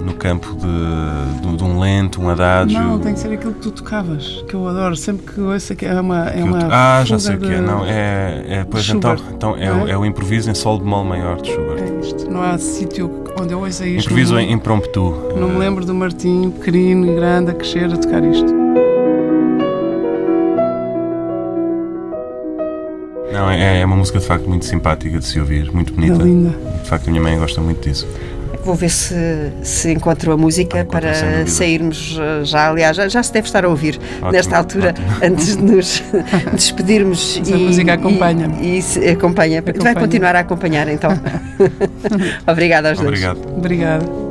no campo de, de, de, um lento, um adágio. Não, tem que ser aquilo que tu tocavas, que eu adoro. Sempre que ouço que é uma. É uma ah, já sei o que é. Não, é, é pois então, então é, é? é, o improviso em sol bemol maior de Schubert. É isto. Não há sítio onde eu ouça isto. Improviso em impromptu. Não me lembro do Martim, pequenino e grande, a crescer a tocar isto. Não, é, é uma música de facto muito simpática de se ouvir, muito bonita. É linda. De facto, a minha mãe gosta muito disso. Vou ver se, se encontro a música para sairmos eh, já. Aliás, já, já, se deve estar a ouvir ótimo, nesta altura, ótimo. antes de nos despedirmos. e, a música acompanha. E, e acompanha. acompanha. Vai continuar a acompanhar, então. Obrigada aos Obrigado. dois. Obrigada.